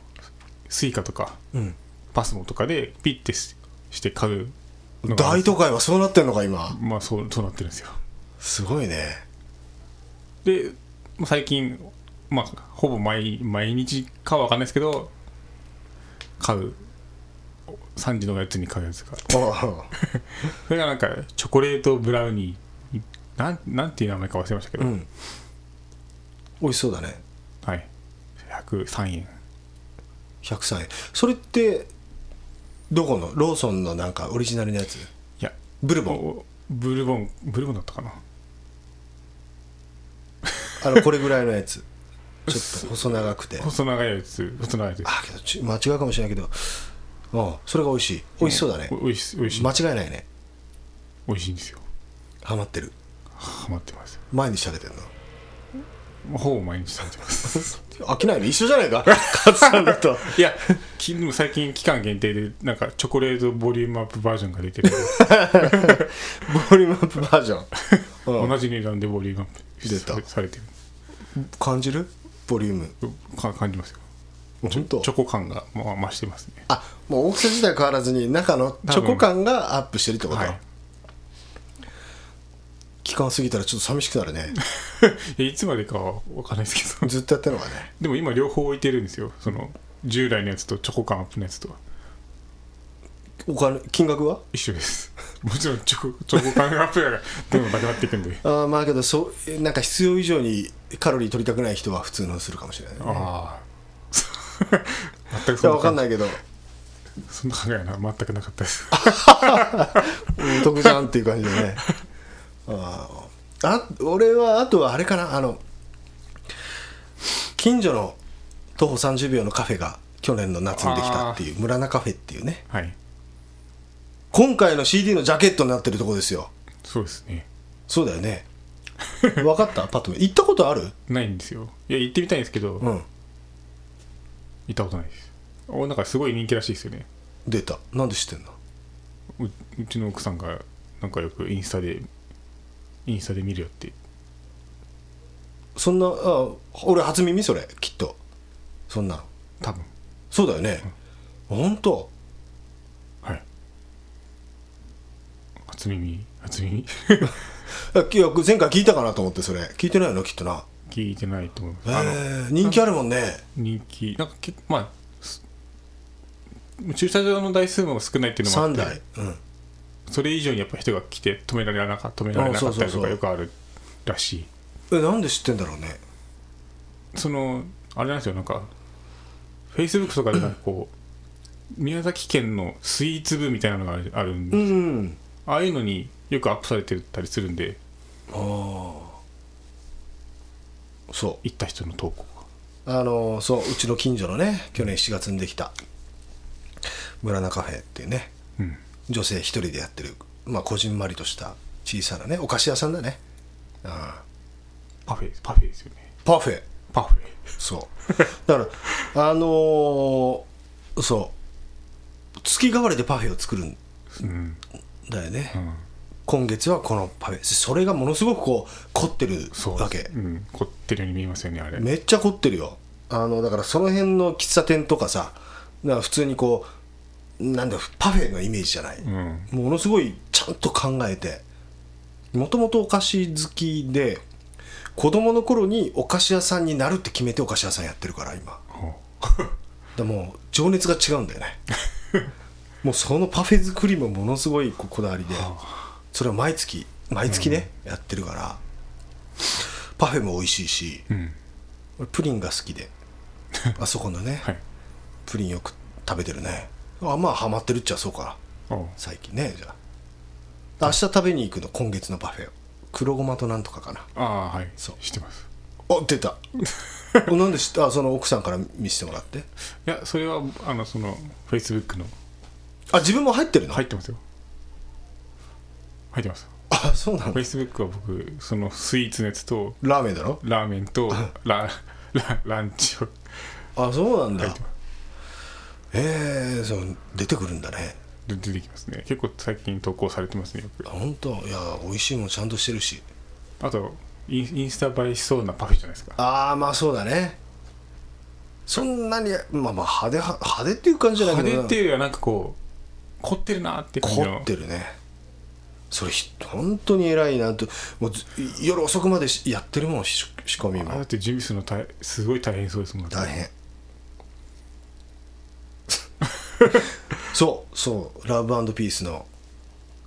スイカとか、ん。パスモとかでピッてしして買う大都会はそうなってんのか今。まあそうそうなってるんですよ。すごいね。で最近まあほぼ毎毎日かは分かんないですけど買う。3時のやつに買うやつがあ それがなんかチョコレートブラウニー。なんなんていう名前か忘れましたけど、うん。美味しそうだね。はい。103円。103円。それってどこのローソンのなんかオリジナルのやつ？いやブルボン。おブルボンブルボンだったかな。あのこれぐらいのやつ。ちょっと細長くて。細長いやつ細長いやつ。あけどち間違うかもしれないけど。うんそれが美味しい。美味しそうだね。おおいしおいしい、間違いないね。おいしいんですよ。ハマってる。ハマってます。毎日食べてんの？ほぼ毎日食べてます 飽きないの？一緒じゃないか？カツさんだと。いや最近期間限定でなんかチョコレートボリュームアップバージョンが出てる。ボリュームアップバージョン、うん。同じ値段でボリュームアップさされてる。感じる？ボリューム？か感じますよ。本当？チョコ感が、まあ、増してますね。あもう大きさ自体変わらずに中のチョコ感がアップしてるってこと、はい期間過ぎたらちょっと寂しくなるね。いつまでかは分かんないですけど。ずっとやってるのがね。でも今両方置いてるんですよ。その従来のやつとチョコ感アップのやつとは。お金金額は？一緒です。もちろんチョコチョコ感アップがどんどんなくなっていくんで。あーまあけどそうなんか必要以上にカロリー取りたくない人は普通のするかもしれない、ね、ああ全くそんなわかんないけど。そんな考えはな。全くなかったです。お得じゃんっていう感じでねあーあ俺はあとはあれかなあの近所の徒歩30秒のカフェが去年の夏にできたっていう村名カフェっていうね。はい。今回の CD のジャケットになってるとこですよ。そうですね。そうだよね。分かった？パッと見。行ったことある？ないんですよ。いや行ってみたいんですけど、行うん。ったことないです。おなんかすごい人気らしいですよね。出た。なんで知ってんの？ううちの奥さんがなんかよくインスタでインスタで見るよって。そんなあ俺初耳？それきっと。そんなの。多分。そうだよね、本当？はい。初耳？初耳？あいや前回聞いたかなと思ってそれ。聞いてないの？きっとな。聞いてないと思います、えー、人気あるもんね。人気。なんかけまあす駐車場の台数も少ないっていうのもあ3って。台。うんそれ以上にやっぱ人が来て止められなかった止められなかったりとかよくあるらしい。えなんで知ってんだろうね。そのあれなんですよなんかフェイスブックとかでなんかこう宮崎県のスイーツ部みたいなのがあるんで、うんああいうのによくアップされてたりするんで。ああ。そ行った人の投稿うあのそううちの近所のね去年7月にできた村名カフェっていうね女性一人でやってるまあこじんまりとした小さなねお菓子屋さんだね。ああ。パフェパフェですよね。パフェ。パフェ。そう。だからあのーそう。月替わりでパフェを作るんうんだよね、うん。今月はこのパフェ。それがものすごくこう凝ってるそうわけ。うん。凝ってるように見えますよねあれ。めっちゃ凝ってるよ。あのだからその辺の喫茶店とかさだから普通にこうなんだパフェのイメージじゃない、うん。ものすごいちゃんと考えて。もともとお菓子好きで子供の頃にお菓子屋さんになるって決めてお菓子屋さんやってるから今。ほでもう情熱が違うんだよね。もうそのパフェ作りもものすごいここだわりでそれは毎月毎月ね、やってるからパフェも美味しいしううん。俺プリンが好きで あそこのね、はい。プリンよく食べてるねあまあハマってるっちゃそうか。お最近ねじゃあ。明日食べに行くの今月のパフェ黒ごまとなんとかかな。ああはい。そう。知ってます。あ出た。なんで知った？あその奥さんから見せてもらって。いやそれはあのそのフェイスブックの。あ自分も入ってるの、入ってますよ。入ってます。あそうなんだ。フェイスブックは僕そのスイーツのやつとラーメンだろ？ラーメンとララランチを。あそうなんだええそう出てくるんだね。で出てきますね。結構最近投稿されてますねよく。あ本当？いや美味しいもんちゃんとしてるし。あとインインスタ映えしそうなパフェじゃないですか。ああまあそうだね。そんなにまあまあ派手は派手っていう感じじゃないけど派手っていうよりはなんかこう凝ってるなって感じの。凝ってるね。それひ本当に偉いなともうず夜遅くまでしやってるもんし仕込みも。あだって準備するの大すごい大変そうですもん。大変 そうそうラブピースの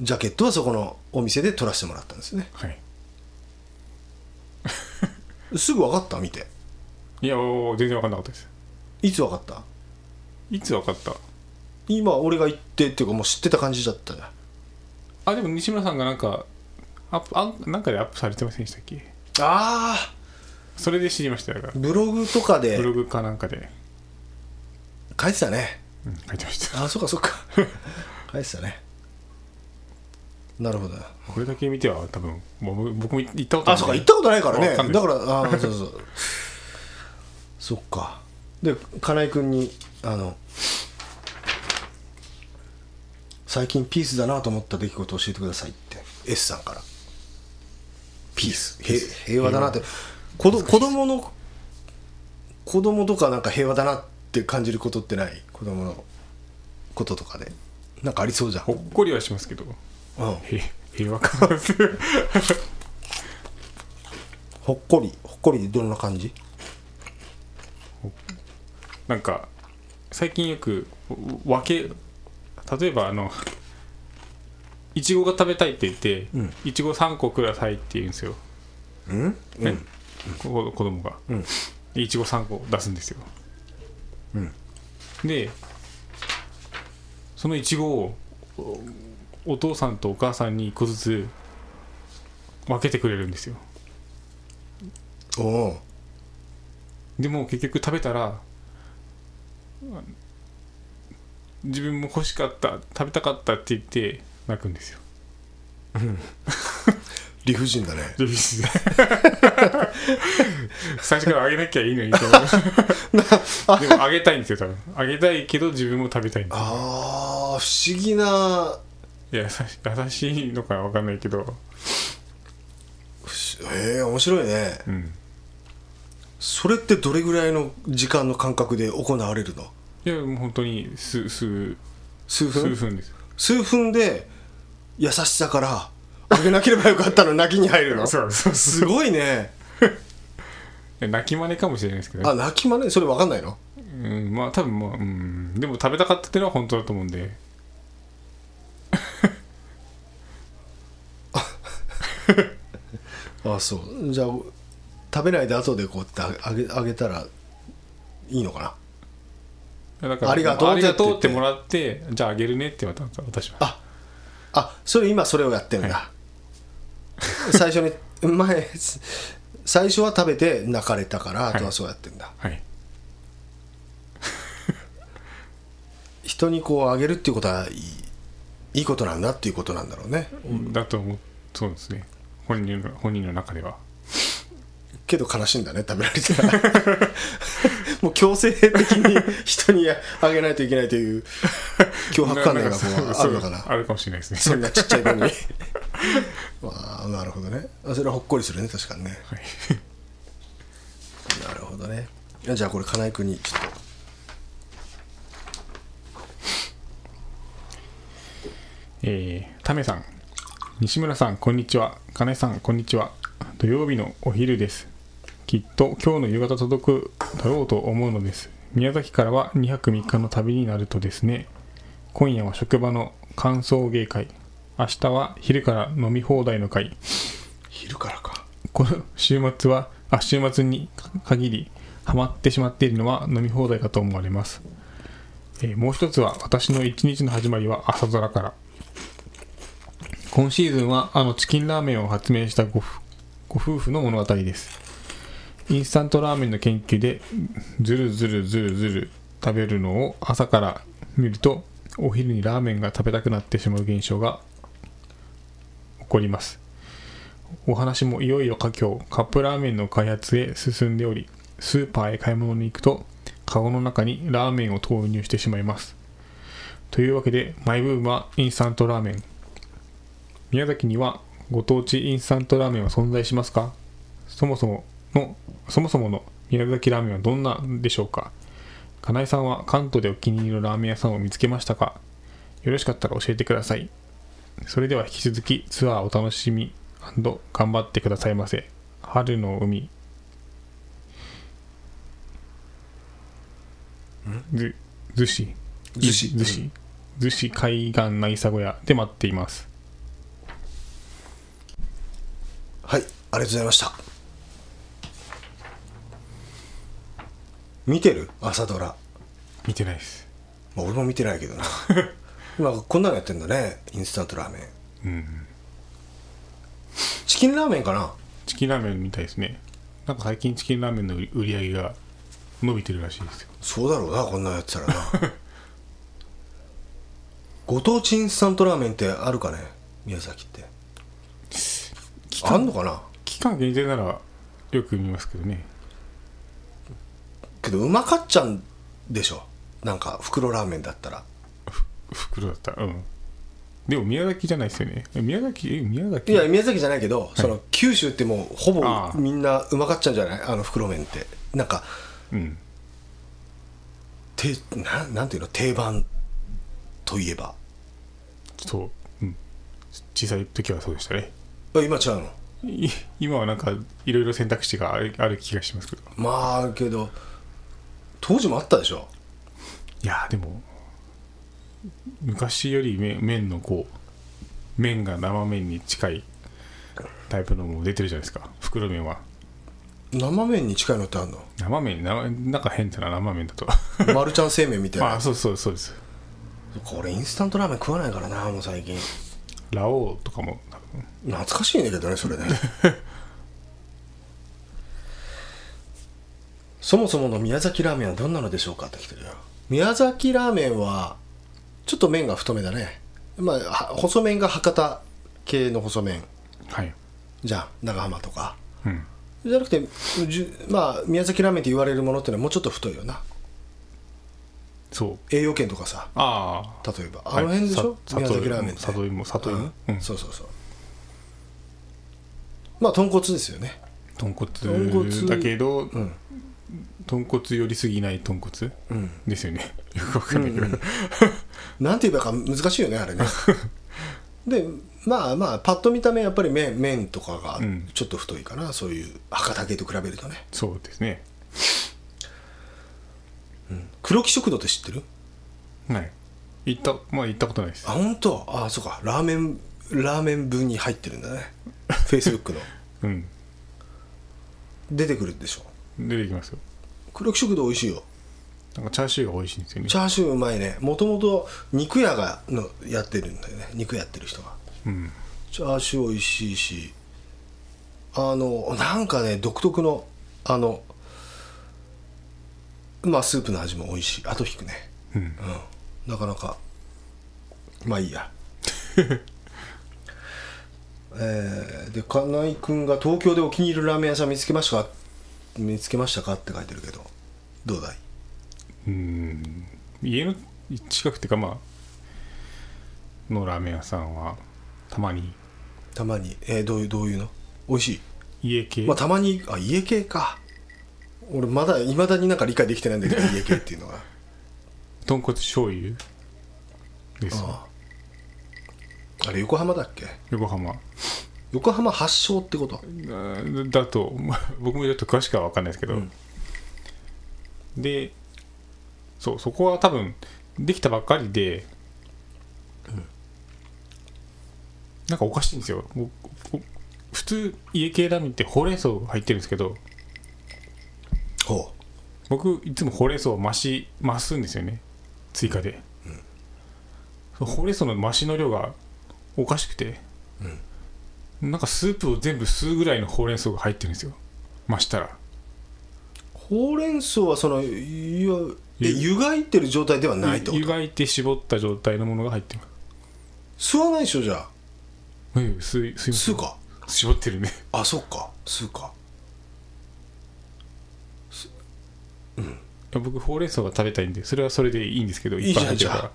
ジャケットはそこのお店で撮らせてもらったんですね。はい。すぐ分かった？見て。いや全然分かんなかったです。いつ分かった？いつ分かった？今俺が言ってっていうかもう知ってた感じだったじゃん。あでも西村さんがなんかアップあなんかでアップされてませんでしたっけ？ああそれで知りましたよだから。ブログとかで。ブログかなんかで、書いてたねうん、書いてました。ああそっかそっか。書いてたね。なるほど。これだけ見ては多分もう僕も行ったことない。あそうか行ったことないからね。だからあーそうそうそっか。で金井君にあの最近ピースだなと思った出来事を教えてくださいって。S さんから。ピース。へ平和だなって。子ど子供の子供とかなんか平和だなって感じることってない？子供のこととかで。なんかありそうじゃん、ほっこりはしますけど。うん、へ平和かなってほっこりほっこりどんな感じ？なんか最近よく分け例えばあのいちごが食べたいって言っていちご3個くださいって言うんですよ、うん？ね。こ子供が。ん。でいちご3個出すんですよ、でそのいちごをおお父さんとお母さんに1個ずつ分けてくれるんですよ。おおでも結局食べたら自分も欲しかった食べたかったって言って泣くんですよ理不尽だね。最初からあげなきゃいいのに。と思うでもあげたいんですよ多分。あげたいけど自分も食べたいんですよ。あー不思議な。いや優しいのかわかんないけど。へえ面白いね。うん。それってどれぐらいの時間の間隔で行われるの？いやもう本当に数数数分？数分です。数分で優しさからあげなければよかったの泣きに入るの？そうそうすごいね。泣き真似かもしれないですけど、あ泣きまねそれ分かんないの？うん、まあ多分まあ、うん、でも食べたかったっていうのは本当だと思うんで。あそう。じゃあ食べないで後でこうやってあげあげたらいいのかな？だからありがとうありがとうっってもらってじゃああげるねって渡渡します。ああそれ今それをやってんだ、最初に前最初は食べて泣かれたからあとはそうやってんだ、はい。人にこうあげるっていうことはいいいいことなんだっていうことなんだろうね。だと思う。そうですね。本人の本人の中では。けど悲しいんだね食べられたら。もう強制的に人にあげないといけないという脅迫観念がこうあるのかな。あるかもしれないですね。そんなちっちゃい子に。まあなるほどね。あそれはほっこりするね確かにね。はい。なるほどね。じゃあこれ金井君にちょっと。えー、タメさん西村さんこんにちは。金井さんこんにちは。土曜日のお昼です。きっと今日の夕方届くだろうと思うのです。宮崎からは2泊3日の旅になるとですね今夜は職場の歓送迎会。明日は昼から飲み放題の会。昼からか。この週末はあ週末に限りハマってしまっているのは飲み放題かと思われます、えーもう一つは私の一日の始まりは朝ドラから。今シーズンはあのチキンラーメンを発明したご夫ご夫婦の物語です、インスタントラーメンの研究でずるずるずるずる食べるのを朝から見るとお昼にラーメンが食べたくなってしまう現象が起こります。お話もいよいよ佳境。カップラーメンの開発へ進んでおりスーパーへ買い物に行くとカゴの中にラーメンを投入してしまいます。というわけでマイブームはインスタントラーメン。宮崎にはご当地インスタントラーメンは存在しますか？そもそものそもそもの宮崎ラーメンはどんなんでしょうか？金井さんは関東でお気に入りのラーメン屋さんを見つけましたか？よろしかったら教えてください。それでは引き続きツアーお楽しみ頑張ってくださいませ。春の海。ず逗子。逗子。逗子。逗子海岸渚小屋で待っています。はいありがとうございました見てる？朝ドラ、見てないです。まあ、俺も見てないけどな。今こんなのやってんだね。インスタントラーメン。うん。チキンラーメンかな？チキンラーメンみたいですね。なんか最近チキンラーメンの売り上げが伸びてるらしいですよ。そうだろうなこんなんやってたらな。ご当地インスタントラーメンってあるかね？宮崎って。あんのかな？期間限定ならよく見ますけどねけどうまかっちゃんでしょ。なんか袋ラーメンだったら。袋だったらうん。でも宮崎じゃないですよね。え宮崎え宮崎？いや宮崎じゃないけど、その九州ってもうほぼああ。みんなうまかっちゃうんじゃない？あの袋麺って。なんかうん。てななんていうの？定番といえば。そう、うん、小さい時はそうでしたね。あ今違うの？い今はなんかいろいろ選択肢があるある気がしますけど。まあけど当時もあったでしょ？いやでも昔より麺麺のこう麺が生麺に近いタイプのも出てるじゃないですか。袋麺は。生麺に近いのってあるの？生麺生なんか変だな生麺だと。マルちゃん製麺みたいな。あそうそうそうです。これインスタントラーメン食わないからなもう最近。ラオウとかも懐かしいんだけどねそれね そもそもの宮崎ラーメンはどんなのでしょうかって来てるよ。宮崎ラーメンはちょっと麺が太めだね。まあは細麺が博多系の細麺。はい。じゃん長浜とか。うん。じゃなくてまあ宮崎ラーメンって言われるものってのはもうちょっと太いよな。そう。栄養圏とかさ。ああ。例えば。あの辺でしょ、さ宮崎ラーメンって。里芋里芋。うん。うん。そうそうそう。まあ豚骨ですよね。豚骨だけど、ん豚骨寄りすぎない豚骨？うん。ですよね。よくわかんないけど、なんて言えばか難しいよねあれね。でまあまあパッと見た目やっぱり麺麺とかがうん。ちょっと太いかな、そういう博多系と比べるとね。そうですね。黒木食堂って知ってる？はい。行ったまあ行ったことないです。あ本当？あそうか。ラーメンラーメン分に入ってるんだね。フェイスブックの。うん。出てくるでしょ？出てきますよ黒木食堂美味しいよ。なんかチャーシューが美味しいんですよね。チャーシューうまいね。もともと肉屋がのやってるんだよね。肉やってる人が。うん。チャーシュー美味しいし。あのなんかね独特のあのまあスープの味も美味しい。後引くね。うん。うん。なかなかまあいいや。えーで金井君が東京でお気に入りのラーメン屋さん見つけましたか？見つけましたかって書いてるけどどうだい？うん。家の近くっていうかまあのラーメン屋さんはたまに。たまに。えーどういうどういうの？美味しい？家系、まあたまにあ家系か。俺まだいまだになんか理解できてないんだけど 家系っていうのが。豚骨醤油です。よあああれ横浜だっけ？横浜横浜発祥ってこと？だだとまあ僕もちょっと詳しくは分かんないですけど、うん。でそうそこは多分できたばっかりで、なんかおかしいんですよ。普通家系ラーメンってほうれん草入ってるんですけど。ほ僕いつもほうれん草を増し増すんですよね。追加で、そうほうれん草の増しの量がおかしくて、なんかスープを全部吸うぐらいのほうれん草が入ってるんですよ。増したら。ほうれん草はそのいやえ湯がいてる状態ではないってこと？湯がいて絞った状態のものが入ってます。吸わないでしょじゃあ。え吸い吸います吸うか？絞ってるね。あそっか。吸うか。いや僕ほうれん草が食べたいんでそれはそれでいいんですけどいいじゃんっぱ入ってるから。じゃ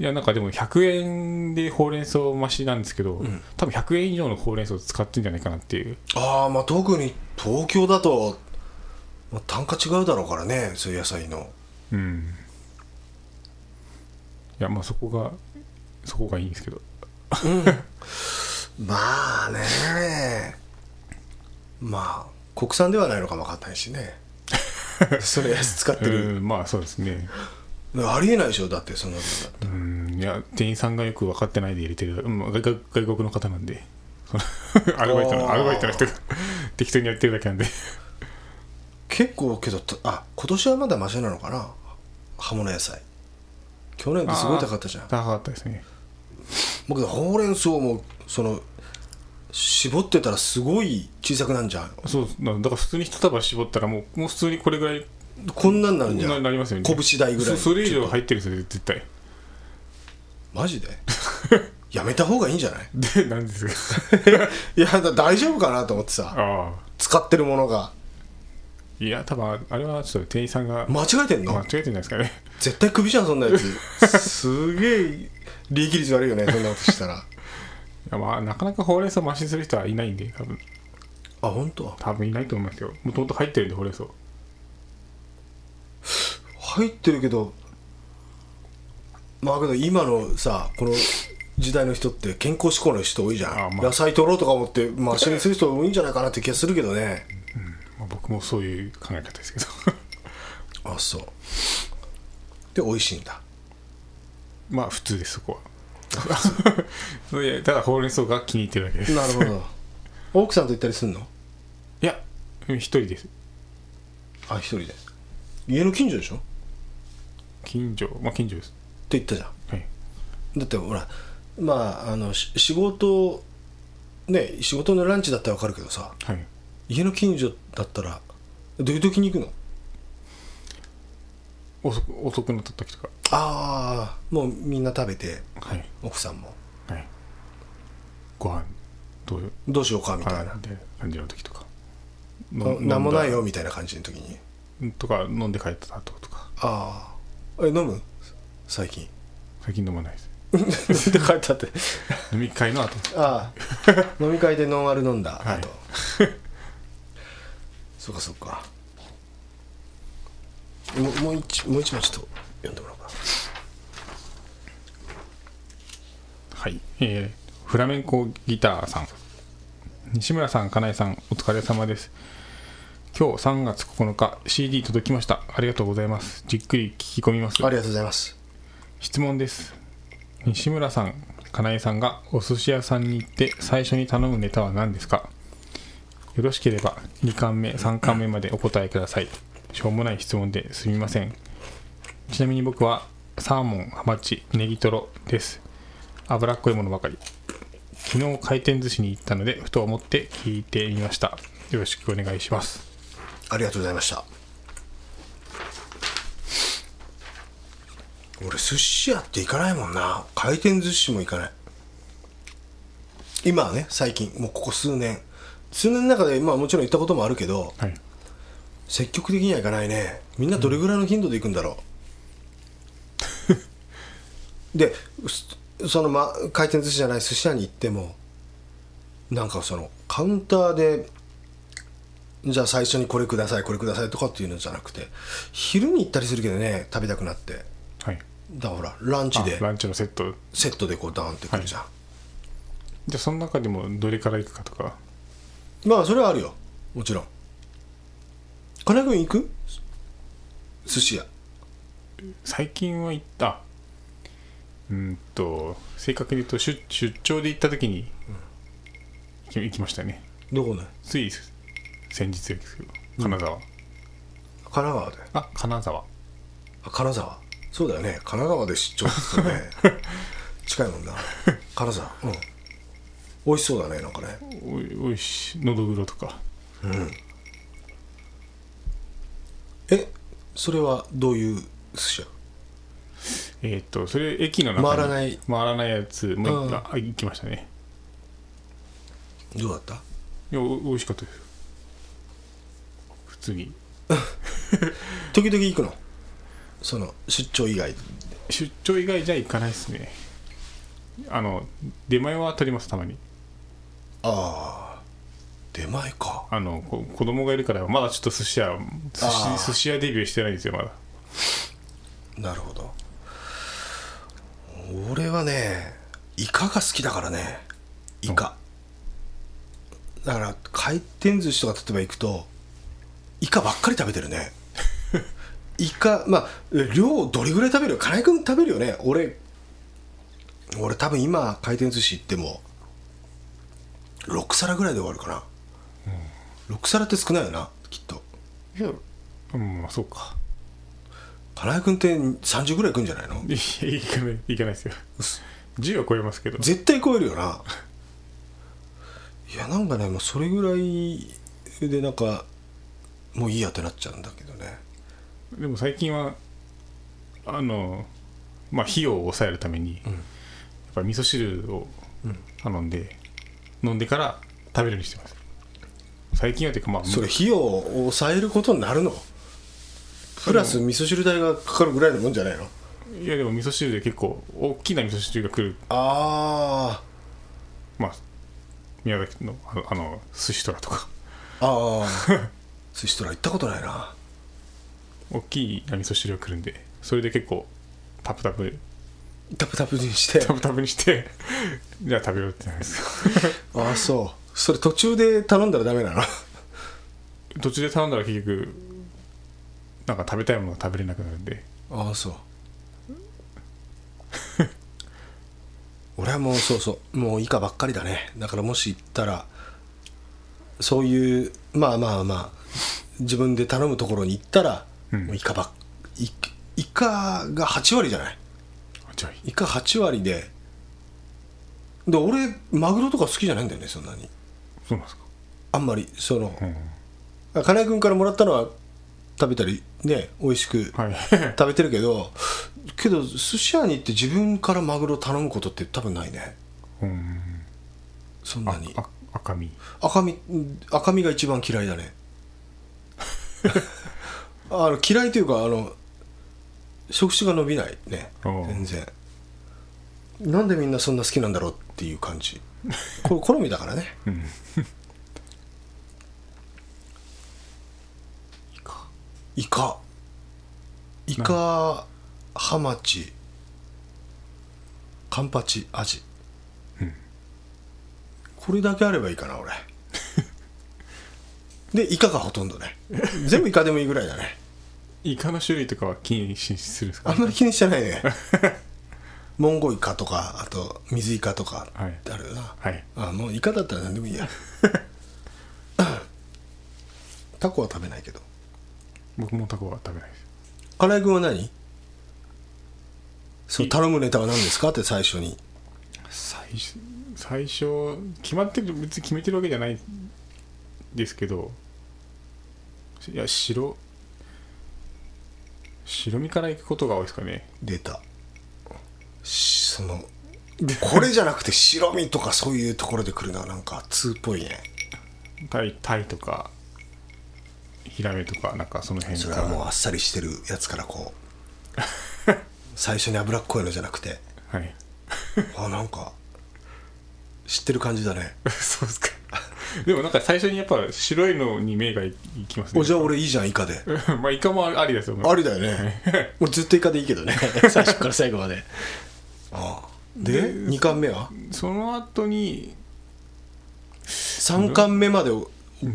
いやなんかでも100円でほうれん草増しなんですけど、多分100円以上のほうれん草を使ってんじゃないかなっていう。ああまあ特に東京だと、まあ、単価違うだろうからねそういう野菜の。うん。いやまあそこがそこがいいんですけど。まあね。まあ国産ではないのかもわかんないしね。それ安使ってる、うんまあそうですねありえないでしょだってそんなのうんいや店員さんがよく分かってないで入れてる、うん、外外外国の方なんで。アルバイトのアルバイトの人が適当にやってるだけなんで。結構けどあ今年はまだマシなのかな？葉物野菜去年ってすごい高かったじゃん。高かったですね。僕ほうれん草もその絞ってたらすごい小さくなるじゃん。そうだだから普通に一束絞ったらもうもう普通にこれぐらいこんなんなるんじゃなんなりますよね。拳大ぐらい。そそれ以上入ってるんですよ絶対。マジで？やめた方がいいんじゃない？でなんですか？いやだ大丈夫かなと思ってさ。使ってるものが。いや多分あれはちょっと店員さんが間違えてんの、間違えてんじゃないですかね。絶対クビじゃんそんなやつ。すげえ利益率悪いよねそんなことしたら。いやまあなかなかほうれん草増しする人はいないんで多分。あ本当？多分いないと思いますよ。もともと入ってるんでほうれん草入ってるけどまあけど今のさこの時代の人って健康志向の人多いじゃん、あまあ。野菜取ろうとか思ってマシにする人多いんじゃないかなって気がするけどね。まあ、僕もそういう考え方ですけど。あそう。で美味しいんだ。まあ普通ですそこは。いやただほうれん草が気に入ってるだけです。なるほど。奥さんと行ったりすんの？いやうん一人です。あ一人で家の近所でしょ？って近所まあ近所です。言ったじゃん。はい。だってほらまああのし仕事ね仕事のランチだったら分かるけどさはい。家の近所だったらどういう時に行くの？遅く遅くなった時とか。ああもうみんな食べてはい。奥さんも。はい。ご飯どうどうしようかみたいな。感じの時とか。あなんもないよみたいな感じの時にとか飲んで帰った後とか。ああえ飲む？最近。最近飲まないです。で帰ったって。飲み会の後。ああ飲み会でノンアル飲んだ、はい。そうかそうか。もうもう一もう一枚ちょっと読んでもらおうか。はい、えーフラメンコギターさん。西村さん金井さんお疲れ様です今日3月9日 CD 届きました。ありがとうございます。じっくり聞き込みます。ありがとうございます。質問です。西村さん金井さんがお寿司屋さんに行って最初に頼むネタは何ですか？よろしければ2巻目3巻目までお答えください。しょうもない質問ですみません。ちなみに僕はサーモンハマチネギトロです。脂っこいものばかり。昨日回転寿司に行ったのでふと思って聞いてみました。よろしくお願いしますありがとうございました。俺寿司屋って行かないもんな。回転寿司も行かない。今はね最近もうここ数年。数年の中でまあもちろん行ったこともあるけどはい。積極的には行かないね。みんなどれぐらいの頻度で行くんだろう、でそその、ま、回転寿司じゃない寿司屋に行ってもなんかそのカウンターでじゃあ最初にこれくださいこれくださいとかっていうのじゃなくて昼に行ったりするけどね食べたくなって。はい。だからほらランチで。あランチのセット。セットでこうダーンってくるじゃん、じゃあその中でもどれから行くかとか。まあそれはあるよ。もちろん。金井君行く？寿司屋。最近は行った。うーんと正確に言うと出出張で行った時に行きましたね。どこね？つい先日ですけど金沢、神奈川であ金沢。あ金沢。そうだよね。神奈川で出張するとね。近いもんな。金沢。うん。美味しそうだねなんかね。おいおいしい。のどぐろとか。それはどういう寿司屋えーっとそれ駅の中に回らない。回らないやつもうん。あ行きましたね。どうだった？いやお美味しかったですよ普通に時々行くの？その出張以外。出張以外じゃ行かないですね。あの出前は取りますたまに。ああ。出前か。あのこ子供がいるからまだちょっと寿司屋寿司寿司屋デビューしてないんですよまだ。なるほど。俺はねイカが好きだからね。イカ。だから回転寿司とか例えば行くとイカばっかり食べてるね。イカまあ量どれぐらい食べるよ。金井君食べるよね。俺俺多分今回転寿司行っても6皿ぐらいで終わるかな、6皿って少ないよなきっと。いやうんまあそうか。金井君って30ぐらい行くんじゃないの？いや行かない行かないですよ。10は超えますけど。絶対超えるよな。いやなんかねもうそれぐらいでなんかもういいやってなっちゃうんだけどね。でも最近はあのまあ費用を抑えるために、やっぱり味噌汁を頼んで、飲んでから食べるようにしてます。最近はていうかまあそれ費用を抑えることになるの？プラス味噌汁代がかかるぐらいのもんじゃないの？いやでも味噌汁で結構大きな味噌汁が来る。あまあ宮崎のあの寿司トラとか。あああ 寿司トラ行ったことないな。大きい味噌汁が来るんでそれで結構タプタプ。タプタプにして。タプタプにしてじゃあ食べようってなるんです。よ ああそう。それ途中で頼んだらダメなの？途中で頼んだら結局なんか食べたいものが食べれなくなるんで。ああそう。俺はもうそうそう。もう以下ばっかりだね。だからもし行ったらそういうまあまあまあ自分で頼むところに行ったら、うん。もうイカばっイイカが8割じゃない？イカ8割でで俺マグロとか好きじゃないんだよねそんなに。そうなんですか？あんまりそのうん。金井君からもらったのは食べたりね美味しくはい。食べてるけどけど寿司屋に行って自分からマグロ頼むことって多分ないね。うん。あそんなに。あ赤身。赤身赤身が一番嫌いだね あの嫌いというかあの食指が伸びないね。全然。なんでみんなそんな好きなんだろうっていう感じ。これ 好みだからね。うん。いいかイカ。イカハマチカンパチアジ、これだけあればいいかな俺でイカがほとんどね。全部イカでもいいぐらいだね。イカの種類とかは気にしするんですか？あんまり気にしてないね。モンゴイカとかあと水イカとかあるよな、はい。あもうイカだったら何でもいいや。タコは食べないけど。僕もタコは食べないです。金井君は何？そう頼むネタは何ですか？って最初に。最初最初決まってる別に決めてるわけじゃないんですけどいや白白身から行くことが多いですかね。出た。しそのこれじゃなくて白身とかそういうところで来るのはなんか通っぽいね。タイタイとかヒラメとかなんかその辺がそれはもうあっさりしてるやつからこう 最初に脂っこいのじゃなくて。はい。あなんか知ってる感じだね。そうですか でもなんか最初にやっぱ白いのに目がいきますね。おじゃあ俺いいじゃんイカで。まあイカもありですよ。ありだよね。もうずっとイカでいいけどね。最初から最後まで。ああ。でで2巻目は？その後に3巻目までお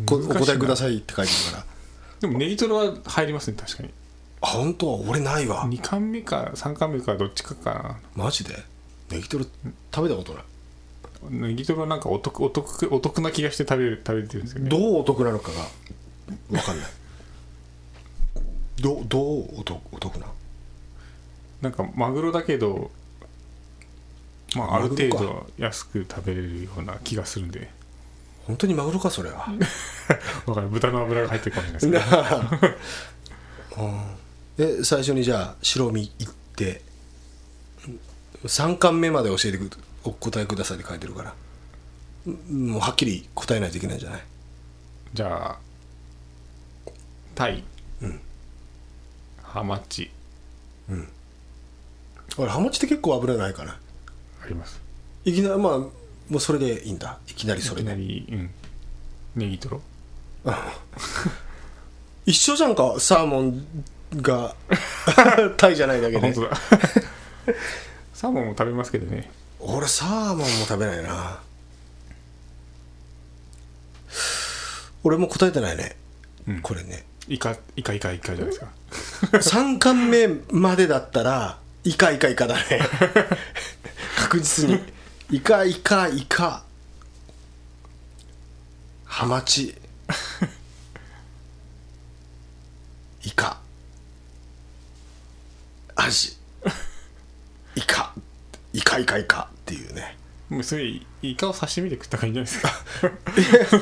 こお答えくださいって書いてるから。でもネギトロは入りますね確かに。あ本当？俺ないわ。2巻目か3巻目かどっちかかマジで？ネギトロ食べたことない。なネギトロなんかお得お得お得な気がして食べる食べてるんですよね。どうお得なのかが分かんない。どうどうお得お得な？なんかマグロだけどまあある程度安く食べれるような気がするんで。本当にマグロかそれは。わかる豚の脂が入ってるかもしれないですけど。うん。え最初にじゃあ白身いって3巻目まで教えてくお答えくださいって書いてるから。うんもうはっきり答えないといけないんじゃない？じゃあタイ。ハマチ。俺ハマチって結構油ないかな？あります。いきなりまあもうそれでいいんだ。いきなりそれいきなでりうん。ネギトロ。一緒じゃんかサーモンが。タイじゃないだけで。あ本当だ。サーモンも食べますけどね俺サーモンも食べないな。俺も答えてないね、これね。イカイカイカイカじゃないですか。3巻目までだったらイカイカイカだね。確実に。イカイカイカハマチ。イカアジイカイカイカイカっていうね。もうそれイカを刺身で食った方がいいんじゃないです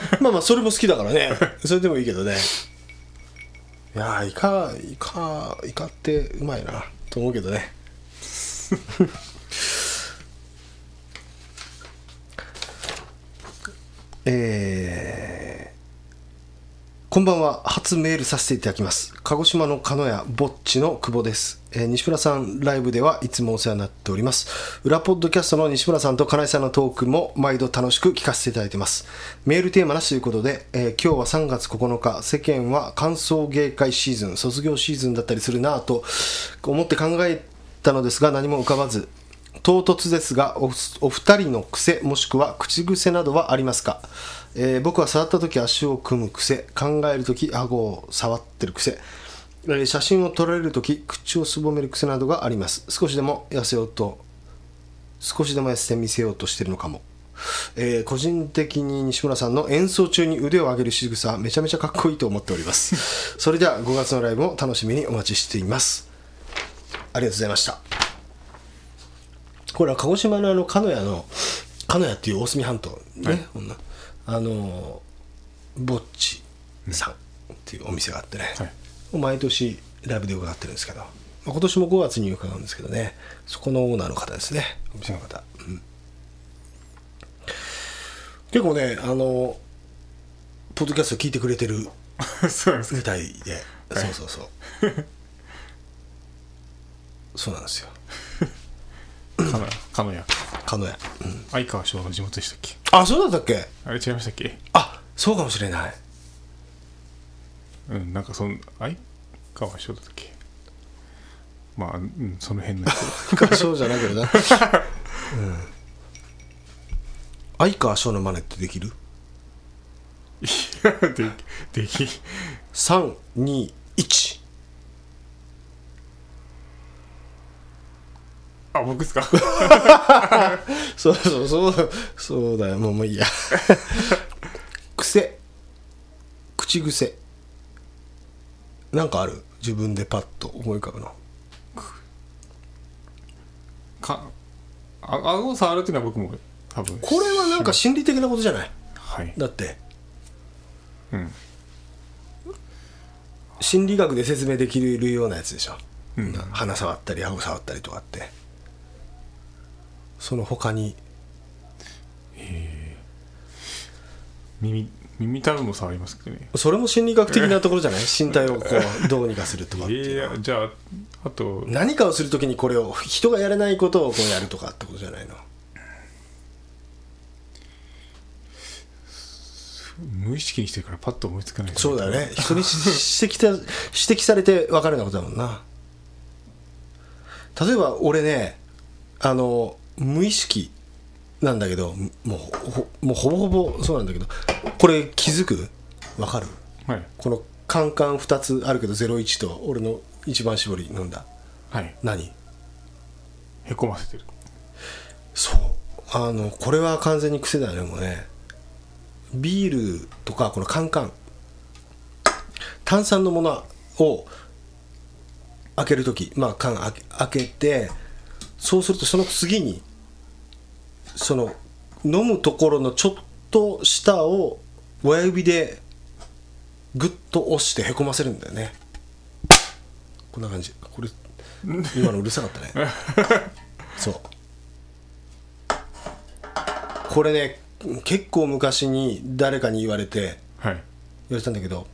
か？まあまあそれも好きだからね。それでもいいけどね。いやーイカイカイカってうまいな。と思うけどね。えーこんばんは。初メールさせていただきます。鹿児島の鹿屋ぼっちの久保です、えー西村さんライブではいつもお世話になっております。裏ポッドキャストの西村さんと金井さんのトークも毎度楽しく聞かせていただいてます。メールテーマなしということで、えー今日は3月9日世間は歓送迎会シーズン卒業シーズンだったりするなぁと思って考えたのですが何も浮かばず唐突ですがおお二人の癖もしくは口癖などはありますか、えー僕は触った時足を組む癖。考える時顎を触ってる癖、えー写真を撮られる時口をすぼめる癖などがあります。少しでも痩せようと少しでも痩せて見せようとしてるのかも、えー個人的に西村さんの演奏中に腕を上げる仕草めちゃめちゃかっこいいと思っております。それでは5月のライブも楽しみにお待ちしています。ありがとうございました。これは鹿児島のあの鹿屋の鹿屋っていう大隅半島ね、こんなあのぼっちさんっていうお店があってね、はい。毎年ライブで伺ってるんですけど、まあ今年も5月に伺うんですけどね。そこのオーナーの方ですね。お店の方、うん。結構ねあのポッドキャスト聞いてくれてる みたいで、はい。そうそうそう。そうなんですよ。鹿屋、うん、相川翔の地元でしたっけ？あそうだったっけ？あれ違いましたっけ？あそうかもしれない。うんなんかその相川翔だったっけ？まあ、うん、その辺の人。かそうじゃないけどな、うん、相川翔の真似ってできる？いやででき。321あ僕ですか？そうそうそうそうだよ。もうもういいや。癖。口癖。なんかある？自分でパッと思い浮かぶの。かあ顎を触るっていうのは僕も多分。これはなんか心理的なことじゃない？はい。だって。うん。心理学で説明できるようなやつでしょ、うん。鼻触ったり顎触ったりとかってその他に。耳耳たぶも触りますけどね。それも心理学的なところじゃない？身体をこうどうにかするとかってえいうのは。ー、じゃああと。何かをするときにこれを人がやれないことをこうやるとかってことじゃないの？無意識にしてるからパッと思いつかない。そうだよね。人にし指摘た 指摘されて分かるようなことだもんな。例えば俺ねあの無意識なんだけどもうほもうほぼほぼそうなんだけどこれ気づく？分かる？はい。このカンカン2つあるけど01と俺の一番搾り飲んだ。はい。何？へこませてる。そう。あのこれは完全に癖だよねもうね。ビールとかこのカンカン。炭酸のものを開ける時まあ缶開けてそうするとその次にその飲むところのちょっと下を親指でグッと押してへこませるんだよね。こんな感じ。これ今のうるさかったね。そう。これね結構昔に誰かに言われてはい。言われたんだけど、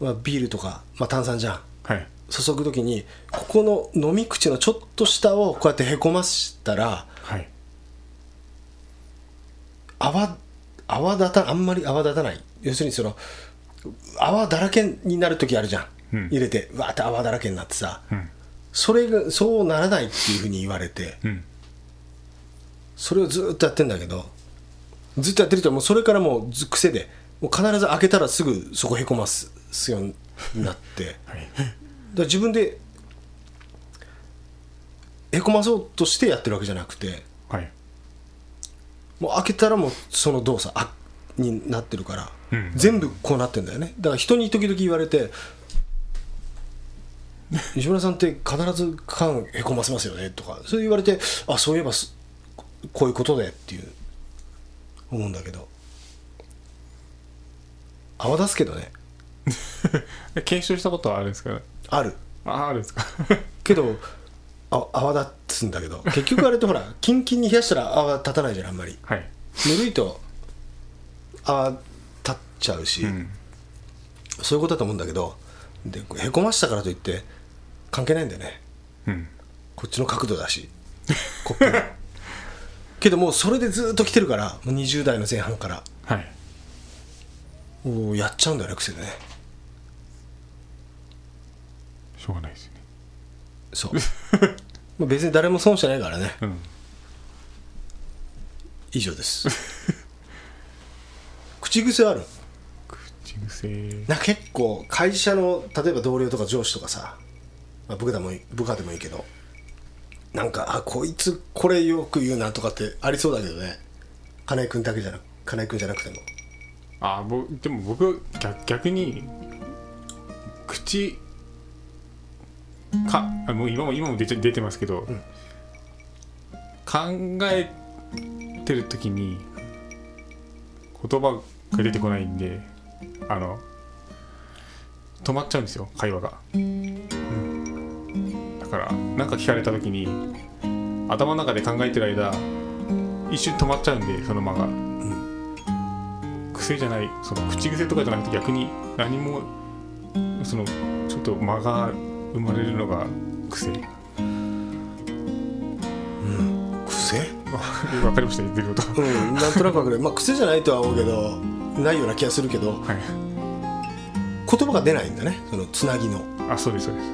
まあ、ビールとか、まあ、炭酸じゃん。はい。注ぐ時にここの飲み口のちょっと下をこうやってへこましたらはい泡泡立たあんまり泡立たない。要するにその泡だらけになる時あるじゃん、うん。入れてわーって泡だらけになってさ、うん。それがそうならないっていうふうに言われて。うん。それをずーっとやってんだけどずっとやってるともうそれからもうず癖でもう必ず開けたらすぐそこへこますようになって。はい。だ自分でへこまそうとしてやってるわけじゃなくてはいもう開けたらもうその動作あになってるから、うん。全部こうなってんだよね。だから人に時々言われて「西村さんって必ず缶へこませますよね」とかそう言われて「あそういえばすこういうことで」っていう思うんだけど泡立つけどね。検証したことはあるんですかある。ああるんですか。けどあ泡立つんだけど 結局あれってほらキンキンに冷やしたら泡立たないじゃんあんまり。はい。ぬるいと泡立っちゃうし、うん。そういうことだと思うんだけどでへこましたからといって関係ないんだよね。うん。こっちの角度だしコップの。けどもうそれでずっと来てるからもう20代の前半から。はい。もうやっちゃうんだよね癖でね。しょうがないですよ。ねそう。まあ別に誰も損してないからね。うん。以上です。口癖ある？口癖。な結構会社の例えば同僚とか上司とかさ、まあ、部下でもいい部下でもいいけどなんかあこいつこれよく言うなとかってありそうだけどね。金井君だけじゃなく金井君じゃなくても。あぼでも僕逆逆に口かあもう今も今も出て出てますけど、考えてる時に言葉が出てこないんであの止まっちゃうんですよ会話が、うん。だから何か聞かれた時に頭の中で考えてる間一瞬止まっちゃうんでその間が。癖じゃないその口癖とかじゃなくて逆に何もそのちょっと間が生まれるのが癖。癖？わかりました。言ってること。うんなんとなくわかる。まあ癖じゃないとは思うけどないような気がするけどはい。言葉が出ないんだね。そのつなぎの。あそうですそうです。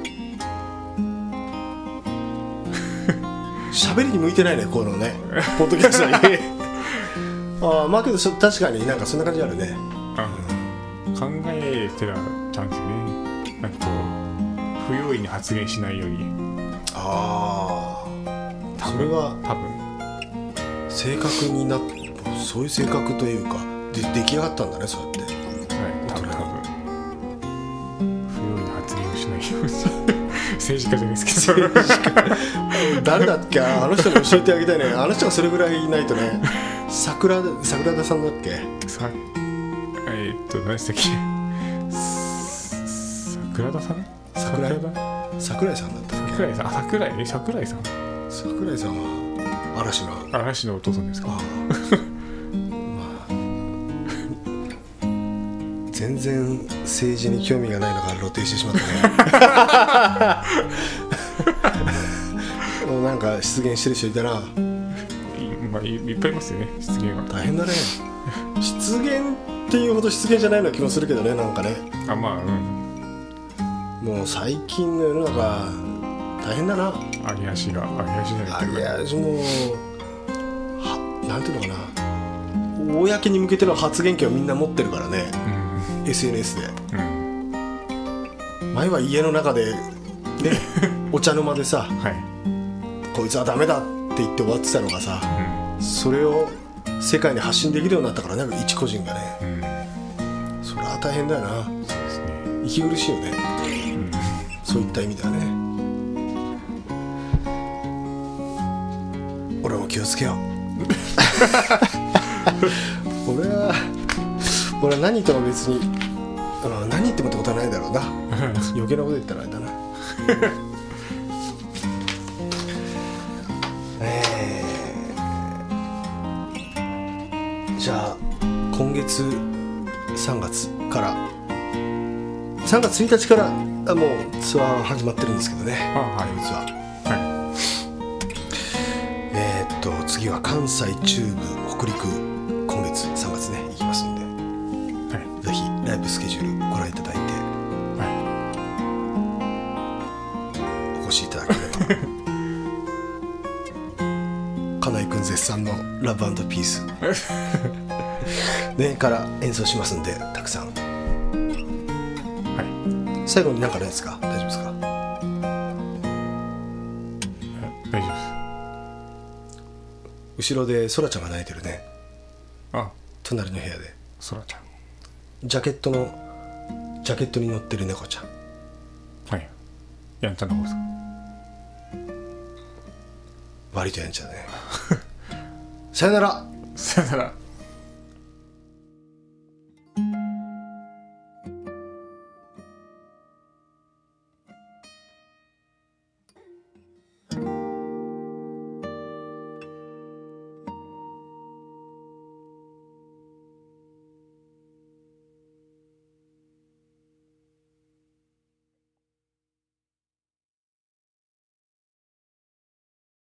喋りに向いてないねこのねポッドキャストに。ああまあけどそ確かになんかそんな感じあるね。あ考えてらちゃうんですよね不用意に発言しないように。ああそれは多分。正確になっそういう性格というかで出来上がったんだねそうやって。はい多分多分。不用意な発言をしないように。政治家じゃないですけど。誰だっけ？あの人に教えてあげたいね。あの人がそれぐらいいないとね。桜田桜田さんだっけ？さえーっと何でしたっけ？す桜田さん？桜井田桜井さんだったっ桜井さん。あ桜井え桜井さん。け桜井さんは嵐の。嵐のお父さんですか？ああ。まあ全然政治に興味がないのが露呈してしまったね。なんか出現してる人いたな。いまあいいっぱいいますよね失言は。大変だね。失言っていうほど失言じゃないような気もするけどねなんかね。あまあうんもう最近の世の中大変だな。揚げ足が揚げ足じゃないあけどいやもうはなんていうのかな。公に向けての発言権をみんな持ってるからね。SNS で。うん。前は家の中でね お茶の間でさうんはい。こいつはダメだって言って終わってたのがさそれを世界に発信できるようになったからね一個人がね。うん。うんそれは大変だよな。ね。息苦しいよね。うんそういった意味ではね。俺も気をつけよう。俺は俺は何言っても別にあの何言ってもってことはないだろうな。余計なこと言ったらあれだな。えーじゃあ今月3月から3月1日からあもうツアー始まってるんですけどね。あはい。ライブツアーはえーっと次は関西中部北陸今月3月ね行きますんで。いはい。ぜひライブスケジュールご覧いただいてはお越しいただければ。金井君絶賛のラブピース。ねから演奏しますんでたくさん最後になんかないですか？大丈夫ですか？え大丈夫です。後ろでそらちゃんが泣いてるね。あ。隣の部屋で。そらちゃん。ジャケットのジャケットに乗ってる猫ちゃん。はい。やんちゃな方ですか？割とやんちゃだね。さよなら。さよなら